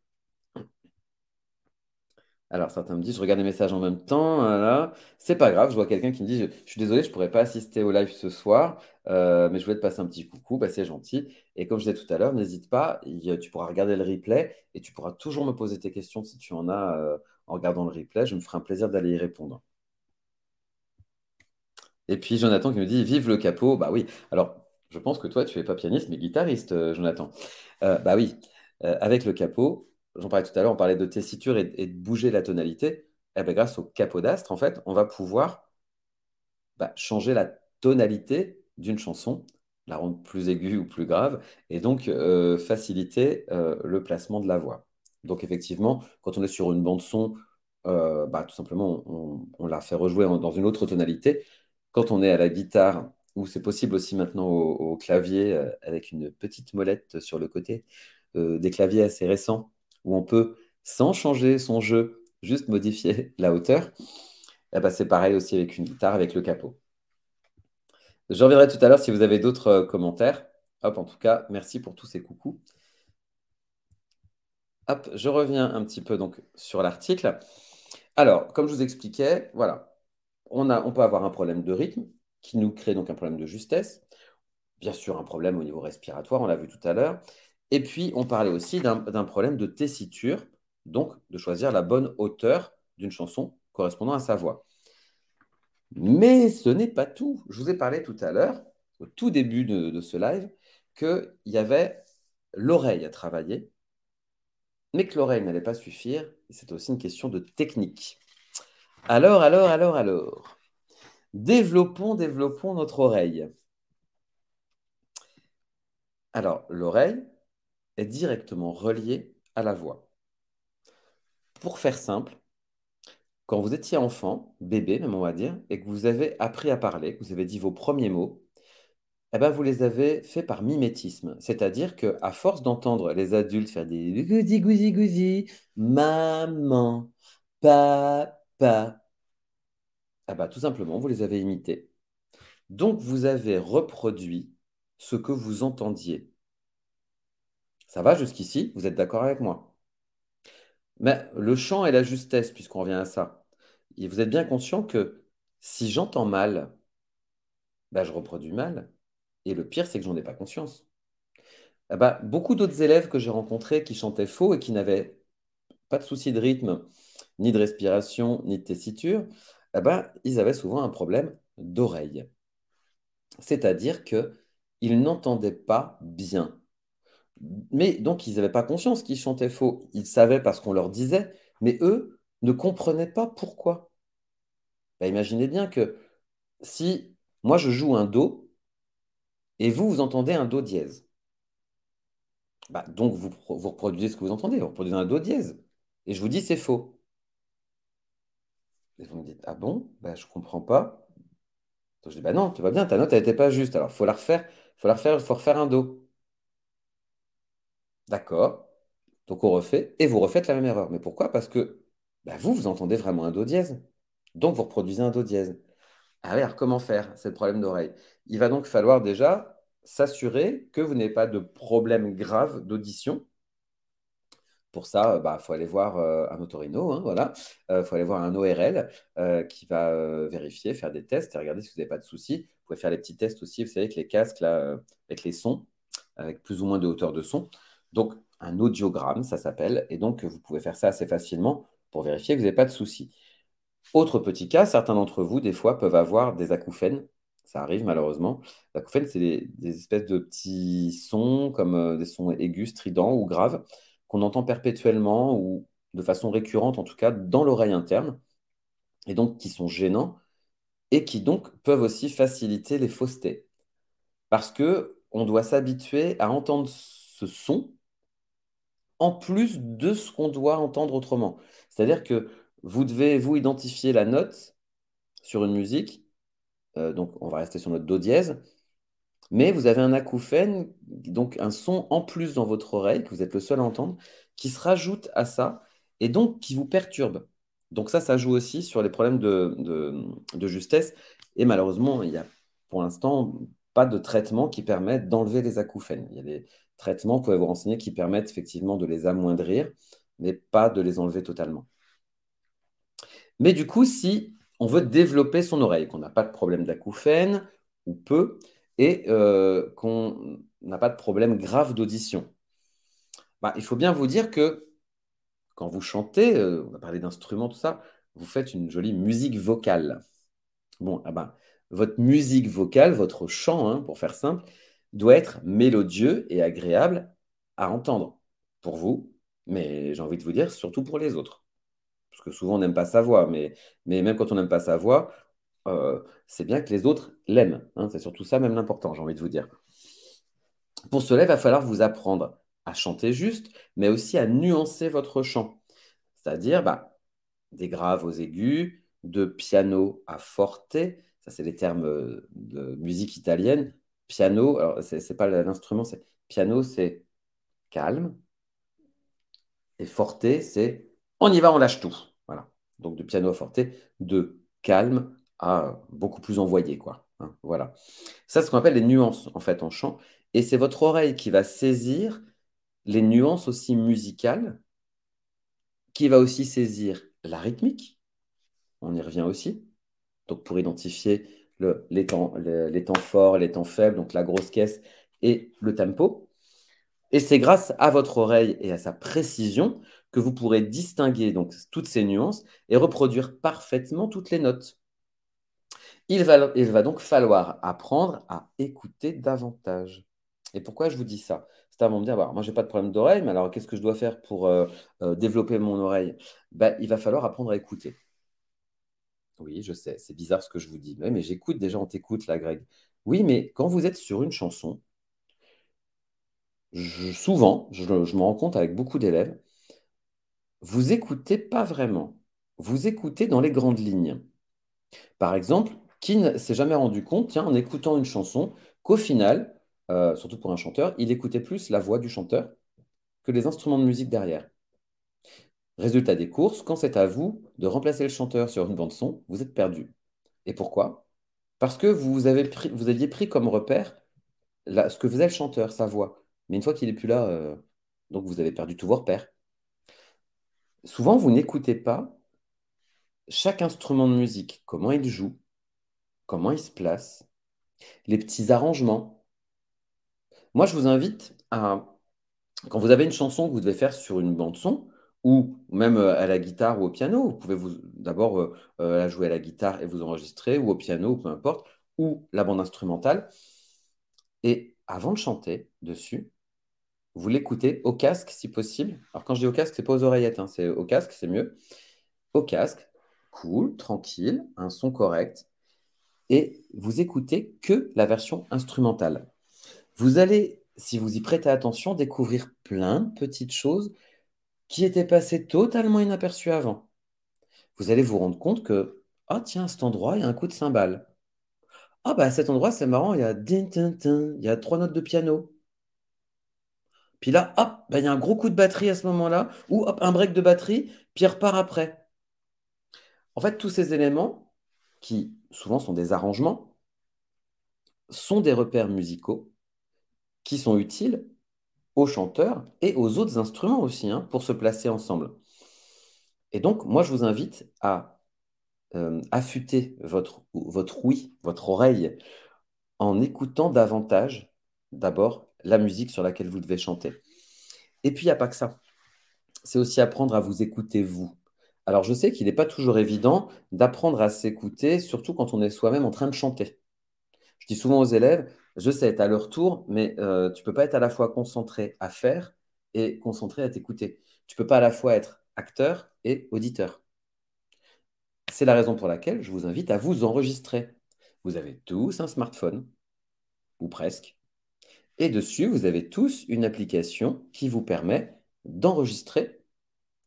Alors, certains me disent, je regarde les messages en même temps. C'est pas grave, je vois quelqu'un qui me dit, je, suis désolé, je ne pourrais pas assister au live ce soir, euh, mais je voulais te passer un petit coucou, bah, c'est gentil. Et comme je disais tout à l'heure, n'hésite pas, tu pourras regarder le replay et tu pourras toujours me poser tes questions si tu en as euh, en regardant le replay. Je me ferai un plaisir d'aller y répondre. Et puis Jonathan qui me dit, vive le capot. Bah oui, alors je pense que toi, tu n'es pas pianiste, mais guitariste, euh, Jonathan. bah oui, avec le capot j'en parlais tout à l'heure, on parlait de tessiture et, de bouger la tonalité. Eh ben, grâce au capot d'astre, en fait, on va pouvoir bah, changer la tonalité d'une chanson, la rendre plus aiguë ou plus grave, et donc euh, faciliter euh, le placement de la voix. Donc effectivement, quand on est sur une bande son, euh, bah, tout simplement, on, la fait rejouer dans une autre tonalité. Quand on est à la guitare, ou c'est possible aussi maintenant au clavier avec une petite molette sur le côté, des claviers assez récents où on peut, sans changer son jeu, juste modifier la hauteur, eh ben, c'est pareil aussi avec une guitare, avec le capot. Je reviendrai tout à l'heure si vous avez d'autres euh, commentaires. Hop, en tout cas, merci pour tous ces coucous. Hop, je reviens un petit peu donc sur l'article. Alors, comme je vous expliquais, voilà, on, on peut avoir un problème de rythme qui nous crée donc un problème de justesse. Bien sûr, un problème au niveau respiratoire, on l'a vu tout à l'heure. Et puis, on parlait aussi d'un problème de tessiture, donc de choisir la bonne hauteur d'une chanson correspondant à sa voix. Mais ce n'est pas tout. Je vous ai parlé tout à l'heure, au tout début de, ce live, qu'il y avait l'oreille à travailler, mais que l'oreille n'allait pas suffire. C'est aussi une question de technique. Alors, alors, alors, alors. Développons, développons notre oreille. Alors, l'oreille, directement relié à la voix. Pour faire simple, quand vous étiez enfant, bébé même on va dire, et que vous avez appris à parler, que vous avez dit vos premiers mots, eh ben vous les avez fait par mimétisme. C'est-à-dire que à force d'entendre les adultes faire des gouzi gouzi gouzi, maman, papa, eh ben, tout simplement, vous les avez imités. Donc vous avez reproduit ce que vous entendiez. Ça va jusqu'ici Vous êtes d'accord avec moi? Mais le chant et la justesse, puisqu'on revient à ça. Et vous êtes bien conscient que si j'entends mal, bah, je reproduis mal. Et le pire, c'est que j'en ai pas conscience. Bah, beaucoup d'autres élèves que j'ai rencontrés qui chantaient faux et qui n'avaient pas de souci de rythme, ni de respiration, ni de tessiture, bah, ils avaient souvent un problème d'oreille. C'est-à-dire qu'ils n'entendaient pas bien. Mais donc, ils n'avaient pas conscience qu'ils chantaient faux. Ils savaient parce qu'on leur disait, mais eux ne comprenaient pas pourquoi. Bah, imaginez bien que si moi je joue un Do et vous, vous entendez un Do dièse, bah, donc vous, reproduisez ce que vous entendez, vous reproduisez un Do dièse. Et je vous dis c'est faux. Et vous me dites, ah bon? Bah, Je ne comprends pas. Donc je dis, bah non, tu vas bien, ta note, n'était pas juste. Alors, il faut la refaire, faut la refaire, il faut refaire un Do. D'accord. Donc on refait et vous refaites la même erreur. Mais pourquoi? Parce que bah, vous, vous entendez vraiment un do dièse. Donc vous reproduisez un do dièse. Ah alors comment faire? C'est le problème d'oreille. Il va donc falloir déjà s'assurer que vous n'avez pas de problème grave d'audition. Pour ça, il bah, faut aller voir euh, un otorino, hein, voilà. Il euh, faut aller voir un ORL euh, qui va vérifier, faire des tests et regarder si vous n'avez pas de soucis. Vous pouvez faire les petits tests aussi, vous savez, avec les casques, avec les sons, avec plus ou moins de hauteur de son. Donc, un audiogramme, ça s'appelle, et donc vous pouvez faire ça assez facilement pour vérifier que vous n'avez pas de soucis. Autre petit cas, certains d'entre vous, des fois, peuvent avoir des acouphènes. Ça arrive malheureusement. L'acouphène, c'est des, espèces de petits sons, comme euh, des sons aigus, stridents ou graves, qu'on entend perpétuellement ou de façon récurrente, en tout cas, dans l'oreille interne, et donc qui sont gênants, et qui donc peuvent aussi faciliter les faussetés. Parce que on doit s'habituer à entendre ce son en plus de ce qu'on doit entendre autrement. C'est-à-dire que vous devez, vous, identifier la note sur une musique. Euh, donc, on va rester sur notre Do dièse. mais vous avez un acouphène, donc un son en plus dans votre oreille, que vous êtes le seul à entendre, qui se rajoute à ça, et donc qui vous perturbe. Donc ça, ça joue aussi sur les problèmes de, justesse, et malheureusement, il n'y a pour l'instant pas de traitement qui permette d'enlever les acouphènes. Y traitements, pouvez vous renseigner, qui permettent effectivement de les amoindrir, mais pas de les enlever totalement. Mais du coup, si on veut développer son oreille, qu'on n'a pas de problème d'acouphènes, ou peu, et euh, qu'on n'a pas de problème grave d'audition, bah, il faut bien vous dire que quand vous chantez, euh, on va parler d'instruments, tout ça, vous faites une jolie musique vocale. Bon, ah ben, votre musique vocale, votre chant, hein, pour faire simple, doit être mélodieux et agréable à entendre pour vous, mais j'ai envie de vous dire surtout pour les autres parce que souvent on n'aime pas sa voix, mais, mais même quand on n'aime pas sa voix, euh, c'est bien que les autres l'aiment. Hein. c'est surtout ça même l'important, j'ai envie de vous dire. Pour cela, il va falloir vous apprendre à chanter juste, mais aussi à nuancer votre chant. C'est-à-dire bah, des graves aux aigus, de piano à forte, ça c'est les termes euh, de musique italienne. Piano, alors c'est pas l'instrument, c'est piano, c'est calme, et forte, c'est on y va, on lâche tout. Voilà. Donc de piano à forte, de calme à beaucoup plus envoyé, quoi. Hein, voilà. Ça, c'est ce qu'on appelle les nuances, en fait, en chant. Et c'est votre oreille qui va saisir les nuances aussi musicales, qui va aussi saisir la rythmique. On y revient aussi. Donc pour identifier le, les, temps, forts, les temps faibles, donc la grosse caisse et le tempo. Et c'est grâce à votre oreille et à sa précision que vous pourrez distinguer donc toutes ces nuances et reproduire parfaitement toutes les notes. Il va, donc falloir apprendre à écouter davantage. Et pourquoi je vous dis ça? C'est avant de me dire, moi, moi n'ai pas de problème d'oreille, mais alors qu'est-ce que je dois faire pour euh, euh, développer mon oreille? Ben, Il va falloir apprendre à écouter. Oui, je sais, c'est bizarre ce que je vous dis, mais, mais j'écoute déjà, on t'écoute là, Greg. Oui, mais quand vous êtes sur une chanson, souvent, je, me rends compte avec beaucoup d'élèves, vous écoutez pas vraiment. Vous écoutez dans les grandes lignes. Par exemple, qui ne s'est jamais rendu compte, tiens, en écoutant une chanson, qu'au final, euh, surtout pour un chanteur, il écoutait plus la voix du chanteur que les instruments de musique derrière. Résultat des courses, quand c'est à vous de remplacer le chanteur sur une bande son, vous êtes perdu. Et pourquoi? Parce que vous, avez pris, vous aviez pris comme repère ce que faisait le chanteur, sa voix. Mais une fois qu'il n'est plus là, euh, donc vous avez perdu tous vos repères souvent, vous n'écoutez pas chaque instrument de musique, comment il joue, comment il se place, les petits arrangements. Moi, je vous invite à, quand vous avez une chanson que vous devez faire sur une bande son, ou même euh, à la guitare ou au piano, vous pouvez vous d'abord euh, euh, jouer à la guitare et vous enregistrer, ou au piano, peu importe, ou la bande instrumentale. Et avant de chanter dessus, vous l'écoutez au casque si possible. Alors quand je dis au casque, c'est pas aux oreillettes, hein, c'est au casque, c'est mieux. Au casque, cool, tranquille, un son correct. Et vous écoutez que la version instrumentale. Vous allez, si vous y prêtez attention, découvrir plein de petites choses qui étaient passées totalement inaperçues avant. Vous allez vous rendre compte que, ah tiens, à cet endroit, il y a un coup de cymbale. Ah bah cet endroit, c'est marrant, il y a il y a trois notes de piano. Puis là, hop, bah, il y a un gros coup de batterie à ce moment-là, ou hop, un break de batterie, puis il repart après. En fait, tous ces éléments, qui souvent sont des arrangements, sont des repères musicaux qui sont utiles aux chanteurs et aux autres instruments aussi, hein, pour se placer ensemble. Et donc, moi, je vous invite à euh, affûter votre, votre ouïe, votre oreille, en écoutant davantage, d'abord, la musique sur laquelle vous devez chanter. Et puis, il n'y a pas que ça. C'est aussi apprendre à vous écouter vous. Alors, je sais qu'il n'est pas toujours évident d'apprendre à s'écouter, surtout quand on est soi-même en train de chanter. Je dis souvent aux élèves, je sais, être à leur tour, mais euh, tu ne peux pas être à la fois concentré à faire et concentré à t'écouter. Tu ne peux pas à la fois être acteur et auditeur. C'est la raison pour laquelle je vous invite à vous enregistrer. Vous avez tous un smartphone, ou presque. Et dessus, vous avez tous une application qui vous permet d'enregistrer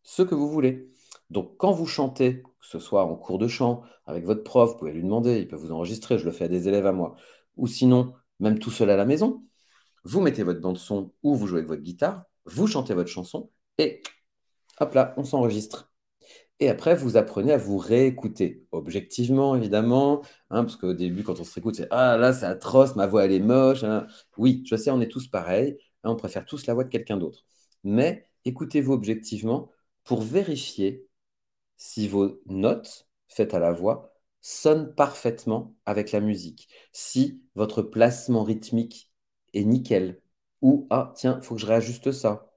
ce que vous voulez. Donc, quand vous chantez, que ce soit en cours de chant, avec votre prof, vous pouvez lui demander, il peut vous enregistrer, je le fais à des élèves à moi. Ou sinon, même tout seul à la maison. Vous mettez votre bande son ou vous jouez avec votre guitare, vous chantez votre chanson et hop là, on s'enregistre. Et après, vous apprenez à vous réécouter, objectivement, évidemment, hein, parce qu'au début, quand on se réécoute, c'est Ah là, c'est atroce, ma voix, elle est moche. Hein. Oui, je sais, on est tous pareils, hein, on préfère tous la voix de quelqu'un d'autre. Mais écoutez-vous objectivement pour vérifier si vos notes faites à la voix sonnent parfaitement avec la musique, si votre placement rythmique est nickel, ou Ah, tiens, faut que je réajuste ça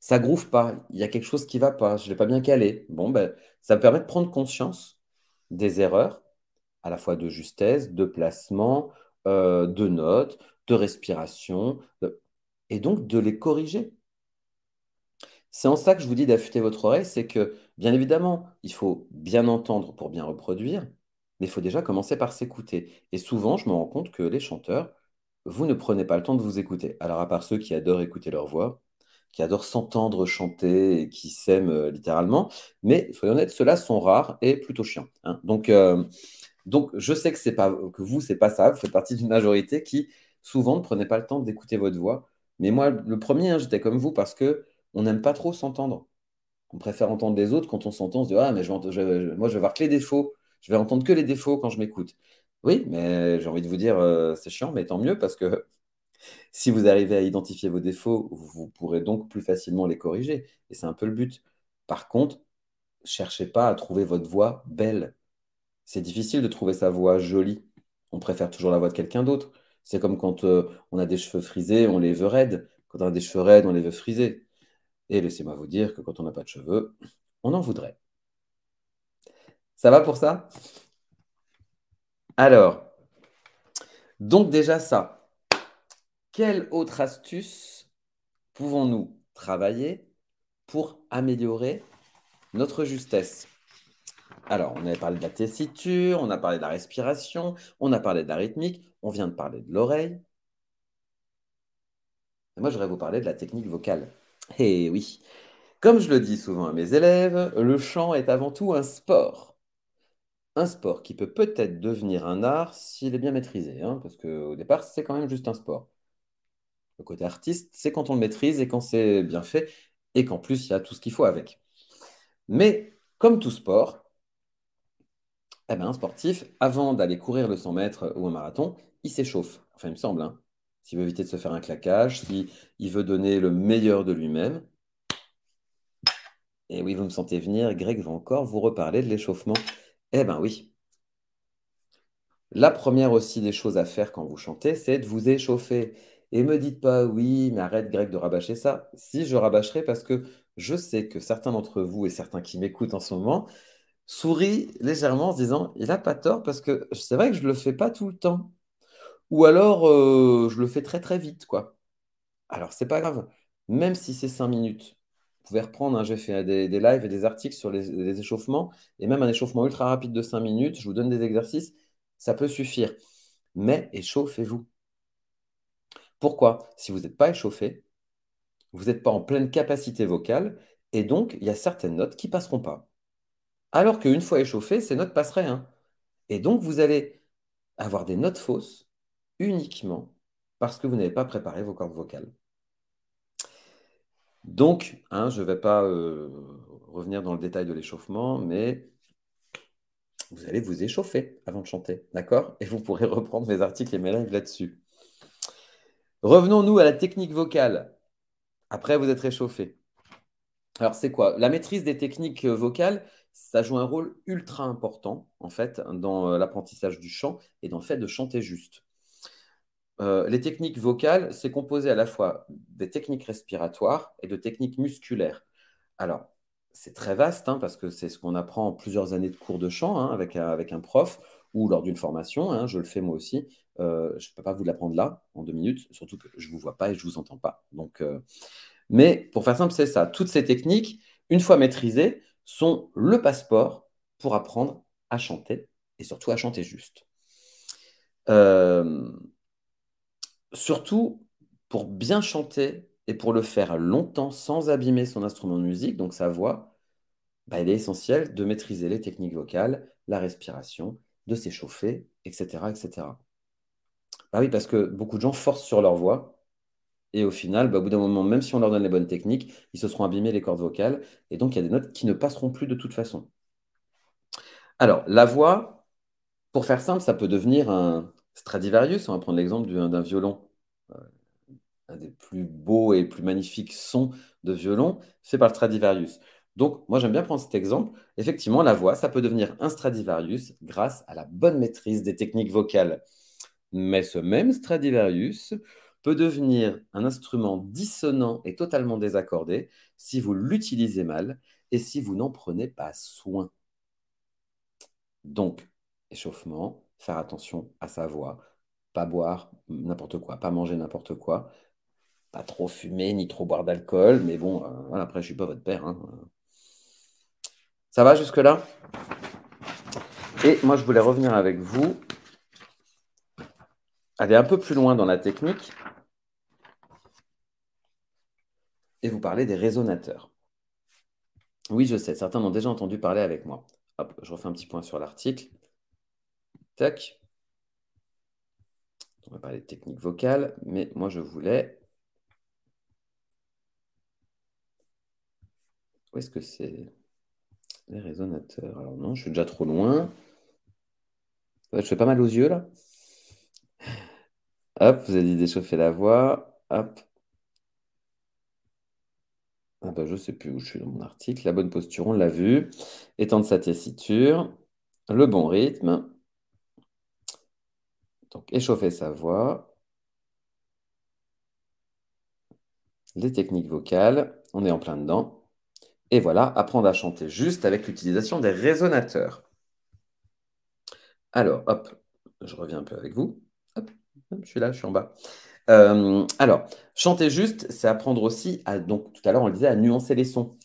ça groove pas, il y a quelque chose qui va pas, je l'ai pas bien calé. Bon, ben, ça me permet de prendre conscience des erreurs, à la fois de justesse, de placement, euh, de notes, de respiration, et donc de les corriger. C'est en ça que je vous dis d'affûter votre oreille, c'est que, bien évidemment, il faut bien entendre pour bien reproduire, mais il faut déjà commencer par s'écouter. Et souvent, je me rends compte que les chanteurs, vous ne prenez pas le temps de vous écouter. Alors, à part ceux qui adorent écouter leur voix, qui adorent s'entendre chanter et qui s'aiment euh, littéralement. Mais soyons honnêtes, ceux-là sont rares et plutôt chiants. Hein. Donc, euh, donc, je sais que, c'est pas, que vous, c'est pas ça. Vous faites partie d'une majorité qui, souvent, ne prenait pas le temps d'écouter votre voix. Mais moi, le premier, hein, j'étais comme vous parce que on n'aime pas trop s'entendre. On préfère entendre les autres. Quand on s'entend, on se dit Ah, mais je moi, je vais voir que les défauts. Je vais entendre que les défauts quand je m'écoute. Oui, mais j'ai envie de vous dire, euh, c'est chiant, mais tant mieux parce que si vous arrivez à identifier vos défauts, vous pourrez donc plus facilement les corriger. Et c'est un peu le but. Par contre, cherchez pas à trouver votre voix belle. C'est difficile de trouver sa voix jolie. On préfère toujours la voix de quelqu'un d'autre. C'est comme quand euh, on a des cheveux frisés, on les veut raides. Quand on a des cheveux raides, on les veut frisés. Et laissez-moi vous dire que quand on n'a pas de cheveux, on en voudrait. Ça va pour ça? Alors, donc déjà ça, quelle autre astuce pouvons-nous travailler pour améliorer notre justesse? Alors, on avait parlé de la tessiture, on a parlé de la respiration, on a parlé de la rythmique, on vient de parler de l'oreille. moi, j'aurais vous parler de la technique vocale. Eh oui, comme je le dis souvent à mes élèves, le chant est avant tout un sport. Un sport qui peut peut-être devenir un art s'il est bien maîtrisé, hein, parce qu'au départ, c'est quand même juste un sport. Le côté artiste, c'est quand on le maîtrise et quand c'est bien fait et qu'en plus, il y a tout ce qu'il faut avec. Mais comme tout sport, eh ben, un sportif, avant d'aller courir le 100 mètres ou un marathon, il s'échauffe. Enfin, il me semble. Hein. S'il veut éviter de se faire un claquage, s'il veut donner le meilleur de lui-même. Et oui, vous me sentez venir, Greg va encore vous reparler de l'échauffement. Eh ben oui. La première aussi des choses à faire quand vous chantez, c'est de vous échauffer. Et me dites pas, oui, mais arrête Greg de rabâcher ça. Si, je rabâcherai parce que je sais que certains d'entre vous et certains qui m'écoutent en ce moment sourient légèrement en se disant, il n'a pas tort parce que c'est vrai que je ne le fais pas tout le temps. Ou alors, euh, je le fais très très vite, quoi. Alors, c'est pas grave. Même si c'est cinq minutes, pouvez reprendre, hein, j'ai fait des, lives et des articles sur les, échauffements, et même un échauffement ultra rapide de cinq minutes, je vous donne des exercices, ça peut suffire. Mais échauffez-vous. Pourquoi? Si vous n'êtes pas échauffé, vous n'êtes pas en pleine capacité vocale, et donc il y a certaines notes qui passeront pas. Alors qu'une fois échauffé, ces notes passeraient. Hein. Et donc vous allez avoir des notes fausses uniquement parce que vous n'avez pas préparé vos cordes vocales. Donc, hein, je ne vais pas euh, revenir dans le détail de l'échauffement, mais vous allez vous échauffer avant de chanter, d'accord? Et vous pourrez reprendre mes articles et mes lives là-dessus. Revenons-nous à la technique vocale. Après vous êtes réchauffé. Alors, c'est quoi? La maîtrise des techniques vocales, ça joue un rôle ultra important, en fait, dans euh, l'apprentissage du chant et dans le fait de chanter juste. Euh, les techniques vocales, c'est composé à la fois des techniques respiratoires et de techniques musculaires. Alors, c'est très vaste, hein, parce que c'est ce qu'on apprend en plusieurs années de cours de chant hein, avec, avec un prof ou lors d'une formation, hein, je le fais moi aussi. Euh, je ne peux pas vous l'apprendre là, en deux minutes, surtout que je ne vous vois pas et je ne vous entends pas. Donc, euh, Mais pour faire simple, c'est ça. Toutes ces techniques, une fois maîtrisées, sont le passeport pour apprendre à chanter et surtout à chanter juste. Euh, surtout pour bien chanter et pour le faire longtemps sans abîmer son instrument de musique, donc sa voix, bah, il est essentiel de maîtriser les techniques vocales, la respiration, de s'échauffer, etc., etc. Bah oui, parce que beaucoup de gens forcent sur leur voix. Et au final, bah, au bout d'un moment, même si on leur donne les bonnes techniques, ils se seront abîmés les cordes vocales. Et donc, il y a des notes qui ne passeront plus de toute façon. Alors, la voix, pour faire simple, ça peut devenir un Stradivarius. On va prendre l'exemple d'un violon. Euh, un des plus beaux et plus magnifiques sons de violon fait par le Stradivarius. Donc, moi, j'aime bien prendre cet exemple. Effectivement, la voix, ça peut devenir un Stradivarius grâce à la bonne maîtrise des techniques vocales. Mais ce même Stradivarius peut devenir un instrument dissonant et totalement désaccordé si vous l'utilisez mal et si vous n'en prenez pas soin. Donc, échauffement, faire attention à sa voix, pas boire n'importe quoi, pas manger n'importe quoi, pas trop fumer ni trop boire d'alcool, mais bon, euh, après, je ne suis pas votre père. Hein. Ça va jusque-là? Et moi, je voulais revenir avec vous, aller un peu plus loin dans la technique et vous parler des résonateurs. Oui, je sais, certains ont déjà entendu parler avec moi. Hop, je refais un petit point sur l'article. Tac. On va parler de technique vocale, mais moi je voulais. Où est-ce que c'est Les résonateurs? Alors non, je suis déjà trop loin. Je fais pas mal aux yeux là. Hop, vous avez dit d'échauffer la voix. Hop. Ah bah, je ne sais plus où je suis dans mon article. La bonne posture, on l'a vu. Étendre sa tessiture. Le bon rythme. Donc, échauffer sa voix. Les techniques vocales. On est en plein dedans. Et voilà, apprendre à chanter juste avec l'utilisation des résonateurs. Alors, hop, je reviens un peu avec vous. Hop, je suis là, je suis en bas. Euh, alors, chanter juste, c'est apprendre aussi à, donc tout à l'heure on le disait, à nuancer les sons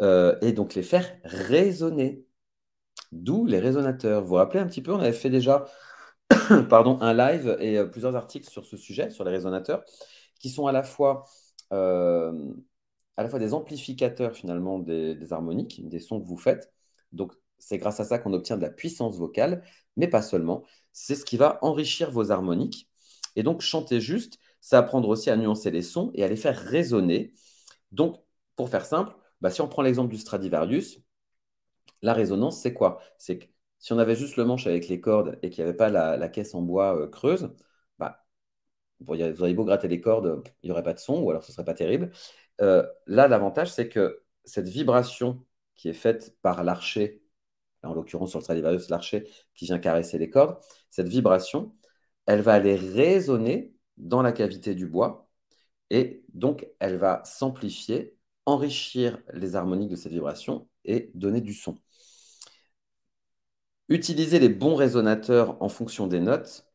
euh, et donc les faire résonner. D'où les résonateurs. Vous vous rappelez un petit peu, on avait fait déjà pardon, un live et euh, plusieurs articles sur ce sujet, sur les résonateurs, qui sont à la fois, à la fois des amplificateurs finalement des, harmoniques, des sons que vous faites. Donc c'est grâce à ça qu'on obtient de la puissance vocale, mais pas seulement. C'est ce qui va enrichir vos harmoniques. Et donc chanter juste, c'est apprendre aussi à nuancer les sons et à les faire résonner. Donc, pour faire simple, bah, si on prend l'exemple du Stradivarius, la résonance, c'est quoi? C'est si on avait juste le manche avec les cordes et qu'il n'y avait pas la, caisse en bois euh, creuse, bah, vous auriez beau gratter les cordes, il n'y aurait pas de son, ou alors ce ne serait pas terrible. Euh, là, l'avantage, c'est que cette vibration qui est faite par l'archer, en l'occurrence sur le Stradivarius, l'archer qui vient caresser les cordes, cette vibration, elle va aller résonner dans la cavité du bois et donc elle va s'amplifier, enrichir les harmoniques de cette vibration et donner du son. Utiliser les bons résonateurs en fonction des notes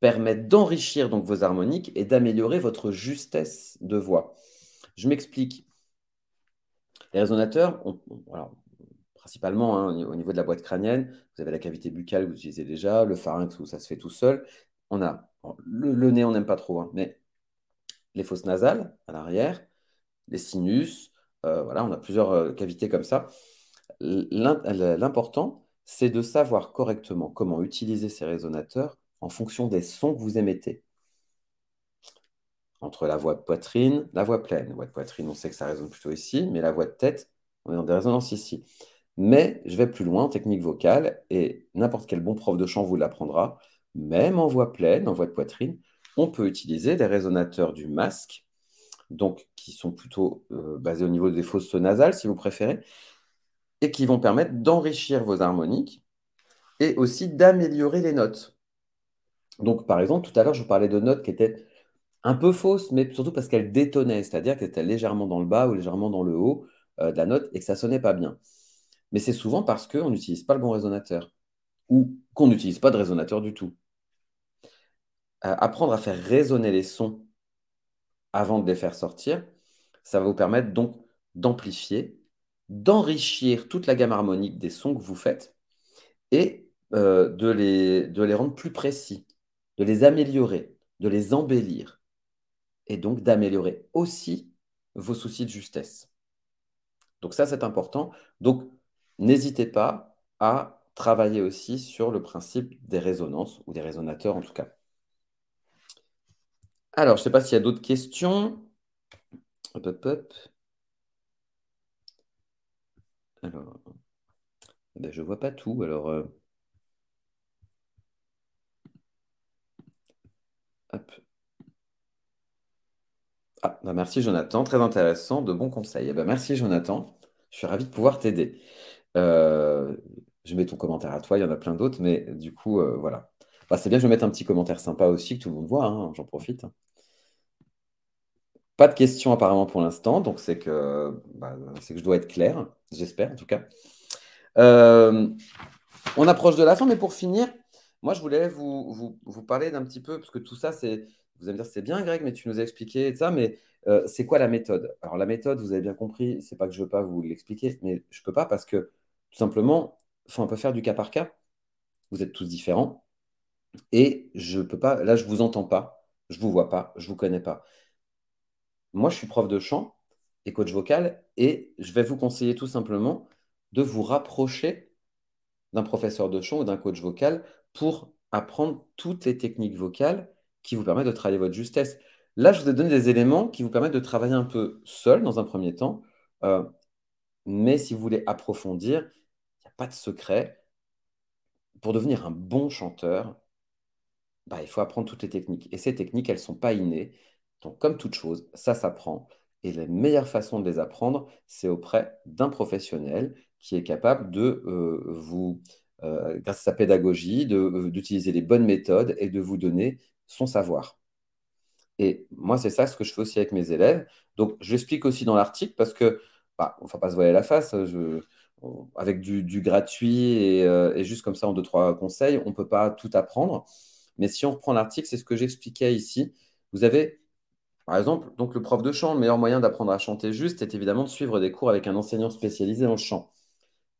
permet d'enrichir donc vos harmoniques et d'améliorer votre justesse de voix. Je m'explique. Les résonateurs, principalement hein, au niveau de la boîte crânienne, vous avez la cavité buccale que vous utilisez déjà, le pharynx où ça se fait tout seul, on a le, nez, on n'aime pas trop, hein, mais les fosses nasales à l'arrière, les sinus, euh, voilà, on a plusieurs euh, cavités comme ça. L'important, c'est de savoir correctement comment utiliser ces résonateurs en fonction des sons que vous émettez. Entre la voix de poitrine, la voix pleine. La voix de poitrine, on sait que ça résonne plutôt ici, mais la voix de tête, on est dans des résonances ici. Mais je vais plus loin en technique vocale et n'importe quel bon prof de chant vous l'apprendra même en voix pleine, en voix de poitrine, on peut utiliser des résonateurs du masque, donc qui sont plutôt euh, basés au niveau des fosses nasales, si vous préférez, et qui vont permettre d'enrichir vos harmoniques et aussi d'améliorer les notes. Donc, par exemple, tout à l'heure, je vous parlais de notes qui étaient un peu fausses, mais surtout parce qu'elles détonnaient, c'est-à-dire qu'elles étaient légèrement dans le bas ou légèrement dans le haut euh, de la note et que ça sonnait pas bien. Mais c'est souvent parce qu'on n'utilise pas le bon résonateur ou qu'on n'utilise pas de résonateur du tout apprendre à faire résonner les sons avant de les faire sortir, ça va vous permettre donc d'amplifier, d'enrichir toute la gamme harmonique des sons que vous faites et euh, de, les, de les rendre plus précis, de les améliorer, de les embellir et donc d'améliorer aussi vos soucis de justesse. Donc ça, c'est important. Donc, n'hésitez pas à travailler aussi sur le principe des résonances ou des résonateurs en tout cas. Alors, je ne sais pas s'il y a d'autres questions. Hop, hop, hop. Alors, ben, je ne vois pas tout. Euh. Ah, bah, merci Jonathan, très intéressant, de bons conseils. Eh ben, merci Jonathan, je suis ravi de pouvoir t'aider. Euh, je mets ton commentaire à toi, il y en a plein d'autres, mais du coup, euh, voilà. Bah, c'est bien que je mette un petit commentaire sympa aussi, que tout le monde voit, hein, j'en profite. Pas de questions apparemment pour l'instant, donc c'est que, bah, que je dois être clair, j'espère en tout cas. Euh, on approche de la fin, mais pour finir, moi je voulais vous, vous, parler d'un petit peu, parce que tout ça, c'est, vous allez me dire, c'est bien Greg, mais tu nous as expliqué ça, mais euh, c'est quoi la méthode? Alors la méthode, vous avez bien compris, c'est pas que je veux pas vous l'expliquer, mais je peux pas parce que tout simplement, faut un peu faire du cas par cas. Vous êtes tous différents. Et je peux pas, là, je vous entends pas, je vous vois pas, je vous connais pas. Moi, je suis prof de chant et coach vocal et je vais vous conseiller tout simplement de vous rapprocher d'un professeur de chant ou d'un coach vocal pour apprendre toutes les techniques vocales qui vous permettent de travailler votre justesse. Là, je vous ai donné des éléments qui vous permettent de travailler un peu seul dans un premier temps. Euh, mais si vous voulez approfondir, il n'y a pas de secret. Pour devenir un bon chanteur, bah, il faut apprendre toutes les techniques. Et ces techniques, elles ne sont pas innées. Donc, comme toute chose, ça s'apprend. Et la meilleure façon de les apprendre, c'est auprès d'un professionnel qui est capable de euh, vous, euh, grâce à sa pédagogie, euh, d'utiliser les bonnes méthodes et de vous donner son savoir. Et moi, c'est ça ce que je fais aussi avec mes élèves. Donc, j'explique aussi dans l'article parce que, bah, on ne va pas se voiler la face. Je, avec du, gratuit et, et, juste comme ça en deux, trois conseils, on ne peut pas tout apprendre. Mais si on reprend l'article, c'est ce que j'expliquais ici. Vous avez par exemple, donc le prof de chant, le meilleur moyen d'apprendre à chanter juste est évidemment de suivre des cours avec un enseignant spécialisé en chant.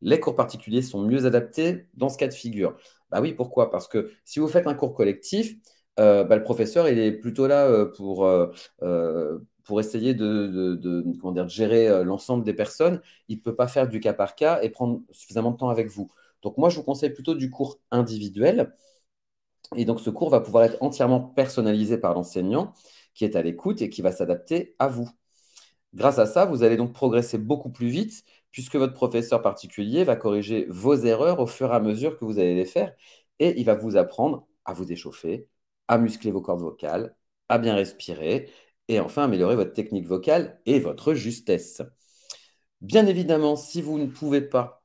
Les cours particuliers sont mieux adaptés dans ce cas de figure. Bah oui, pourquoi? Parce que si vous faites un cours collectif, euh, bah, le professeur il est plutôt là euh, pour, euh, pour essayer de, de gérer l'ensemble des personnes. Il ne peut pas faire du cas par cas et prendre suffisamment de temps avec vous. Donc moi, je vous conseille plutôt du cours individuel. Et donc ce cours va pouvoir être entièrement personnalisé par l'enseignant qui est à l'écoute et qui va s'adapter à vous. Grâce à ça, vous allez donc progresser beaucoup plus vite puisque votre professeur particulier va corriger vos erreurs au fur et à mesure que vous allez les faire et il va vous apprendre à vous échauffer, à muscler vos cordes vocales, à bien respirer et enfin améliorer votre technique vocale et votre justesse. Bien évidemment, si vous ne pouvez pas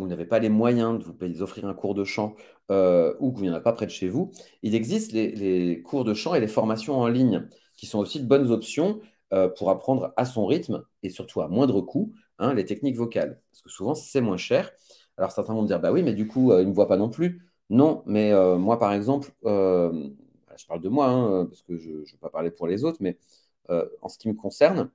vous n'avez pas les moyens de vous offrir un cours de chant euh, ou vous n'y en a pas près de chez vous, il existe les, cours de chant et les formations en ligne qui sont aussi de bonnes options euh, pour apprendre à son rythme et surtout à moindre coût hein, les techniques vocales. Parce que souvent, c'est moins cher. Alors certains vont me dire, bah oui, mais du coup, euh, ils ne me voient pas non plus. Non, mais moi, par exemple, je parle de moi, hein, parce que je ne veux pas parler pour les autres, mais en ce qui me concerne,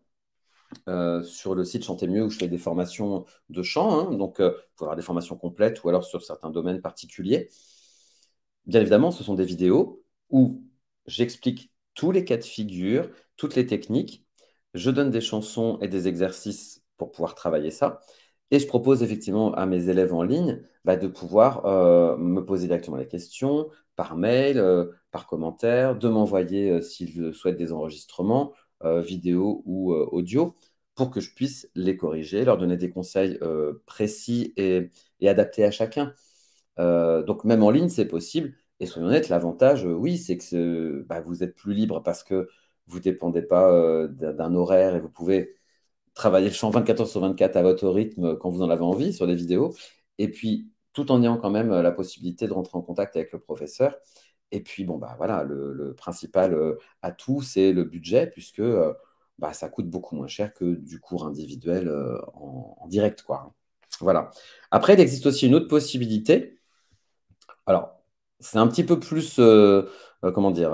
euh, sur le site Chanter Mieux où je fais des formations de chant. Hein. donc, il faut avoir des formations complètes ou alors sur certains domaines particuliers. Bien évidemment, ce sont des vidéos où j'explique tous les cas de figure, toutes les techniques. Je donne des chansons et des exercices pour pouvoir travailler ça. Et je propose effectivement à mes élèves en ligne bah, de pouvoir euh, me poser directement les questions par mail, euh, par commentaire, de m'envoyer s'ils souhaitent des enregistrements euh, vidéo ou euh, audio pour que je puisse les corriger, leur donner des conseils euh, précis et, adaptés à chacun. donc même en ligne, c'est possible. Et soyons honnêtes, l'avantage, oui, c'est que bah, vous êtes plus libre parce que vous ne dépendez pas d'un horaire et vous pouvez travailler le chant 24 heures sur 24 à votre rythme quand vous en avez envie sur des vidéos. Et puis, tout en ayant quand même la possibilité de rentrer en contact avec le professeur et puis, bon, bah voilà, le, principal euh, atout, c'est le budget, puisque euh, bah, ça coûte beaucoup moins cher que du cours individuel euh, en, direct, quoi. Voilà. Après, il existe aussi une autre possibilité. Alors, c'est un petit peu plus, comment dire,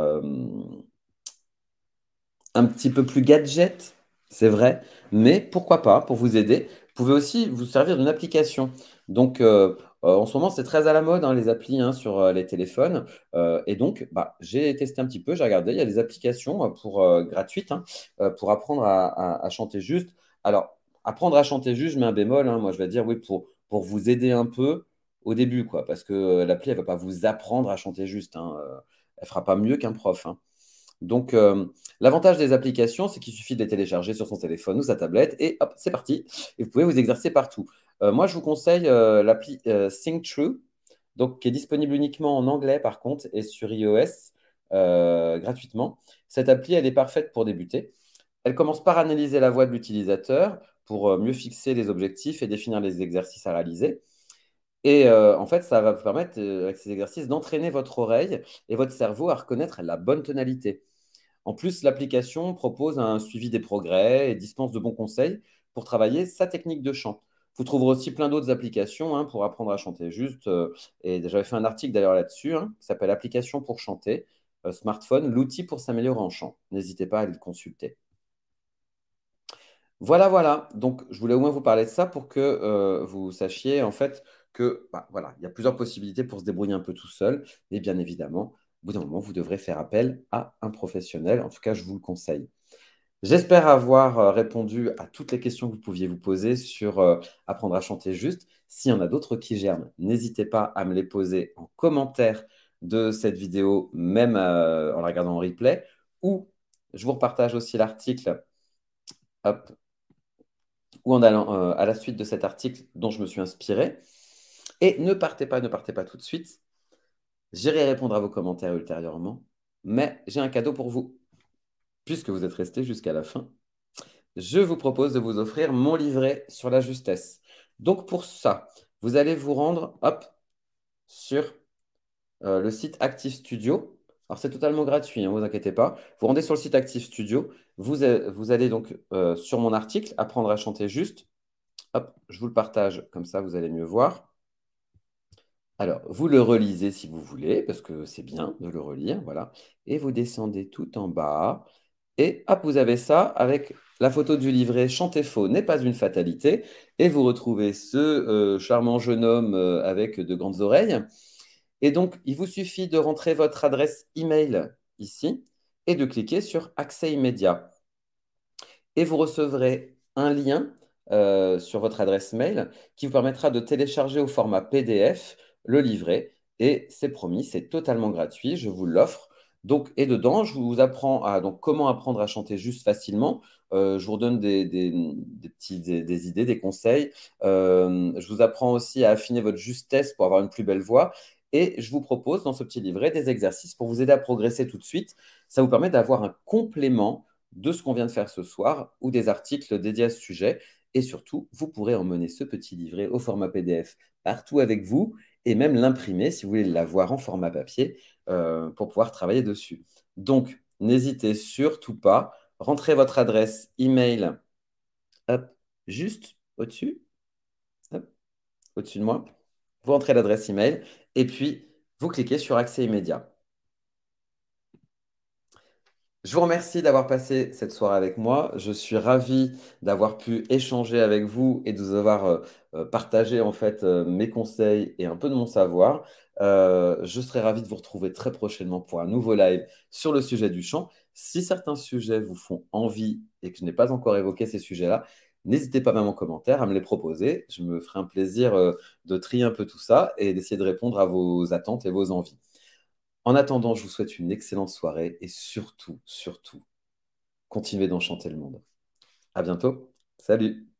un petit peu plus gadget, c'est vrai, mais pourquoi pas, pour vous aider, vous pouvez aussi vous servir d'une application. Donc, euh, en ce moment, c'est très à la mode, hein, les applis hein, sur euh, les téléphones. Euh, et donc, bah, j'ai testé un petit peu, j'ai regardé, il y a des applications gratuites hein, pour apprendre à, chanter juste. Alors, apprendre à chanter juste, je mets un bémol. moi, je vais dire oui, pour, vous aider un peu au début, quoi, parce que l'appli, elle ne va pas vous apprendre à chanter juste. elle ne fera pas mieux qu'un prof. Donc, l'avantage des applications, c'est qu'il suffit de les télécharger sur son téléphone ou sa tablette et hop, c'est parti. Et vous pouvez vous exercer partout. Euh, moi, je vous conseille euh, l'appli Think True, donc, qui est disponible uniquement en anglais par contre et sur iOS gratuitement. Cette appli, elle est parfaite pour débuter. Elle commence par analyser la voix de l'utilisateur pour mieux fixer les objectifs et définir les exercices à réaliser. Et euh, en fait, ça va vous permettre, euh, avec ces exercices, d'entraîner votre oreille et votre cerveau à reconnaître la bonne tonalité. En plus, l'application propose un suivi des progrès et dispense de bons conseils pour travailler sa technique de chant. Vous trouverez aussi plein d'autres applications hein, pour apprendre à chanter juste. Euh, et j'avais fait un article d'ailleurs là-dessus hein, qui s'appelle Application pour chanter, smartphone, l'outil pour s'améliorer en chant. N'hésitez pas à le consulter. Voilà, voilà. Donc, je voulais au moins vous parler de ça pour que vous sachiez en fait que bah, il y a plusieurs possibilités pour se débrouiller un peu tout seul. Et bien évidemment, au bout d'un moment, vous devrez faire appel à un professionnel. En tout cas, je vous le conseille. J'espère avoir euh, répondu à toutes les questions que vous pouviez vous poser sur euh, apprendre à chanter juste. S'il y en a d'autres qui germent, n'hésitez pas à me les poser en commentaire de cette vidéo, même euh, en la regardant en replay, ou je vous repartage aussi l'article ou en allant à la suite de cet article dont je me suis inspiré. Et ne partez pas, ne partez pas tout de suite. J'irai répondre à vos commentaires ultérieurement, mais j'ai un cadeau pour vous. Puisque vous êtes resté jusqu'à la fin, je vous propose de vous offrir mon livret sur la justesse. Donc pour ça, vous allez vous rendre sur euh, le site Active Studio. Alors c'est totalement gratuit, ne hein, vous inquiétez pas. Vous rendez sur le site Active Studio. Vous, vous allez donc euh, sur mon article, apprendre à chanter juste. Hop, je vous le partage, comme ça vous allez mieux voir. Alors, vous le relisez si vous voulez, parce que c'est bien de le relire, voilà. Et vous descendez tout en bas. Et hop, vous avez ça avec la photo du livret Chanter faux n'est pas une fatalité. Et vous retrouvez ce euh, charmant jeune homme euh, avec de grandes oreilles. Et donc, il vous suffit de rentrer votre adresse email ici et de cliquer sur Accès immédiat. Et vous recevrez un lien euh, sur votre adresse mail qui vous permettra de télécharger au format PDF le livret. Et c'est promis, c'est totalement gratuit, je vous l'offre. Donc, et dedans, je vous apprends à donc, comment apprendre à chanter juste facilement. Euh, je vous donne des, des, des, idées, des conseils. Euh, je vous apprends aussi à affiner votre justesse pour avoir une plus belle voix. Et je vous propose dans ce petit livret des exercices pour vous aider à progresser tout de suite. Ça vous permet d'avoir un complément de ce qu'on vient de faire ce soir ou des articles dédiés à ce sujet. Et surtout, vous pourrez emmener ce petit livret au format PDF partout avec vous et même l'imprimer si vous voulez l'avoir en format papier euh, pour pouvoir travailler dessus. Donc, n'hésitez surtout pas. Rentrez votre adresse email juste au-dessus, au-dessus de moi. Vous rentrez l'adresse email et puis vous cliquez sur accès immédiat. Je vous remercie d'avoir passé cette soirée avec moi. Je suis ravi d'avoir pu échanger avec vous et de vous avoir euh, euh, partagé en fait mes conseils et un peu de mon savoir. Je serai ravi de vous retrouver très prochainement pour un nouveau live sur le sujet du chant. Si certains sujets vous font envie et que je n'ai pas encore évoqué ces sujets-là, n'hésitez pas même en commentaire à me les proposer. Je me ferai un plaisir de trier un peu tout ça et d'essayer de répondre à vos attentes et vos envies. En attendant, je vous souhaite une excellente soirée et surtout, surtout, continuez d'enchanter le monde. À bientôt. Salut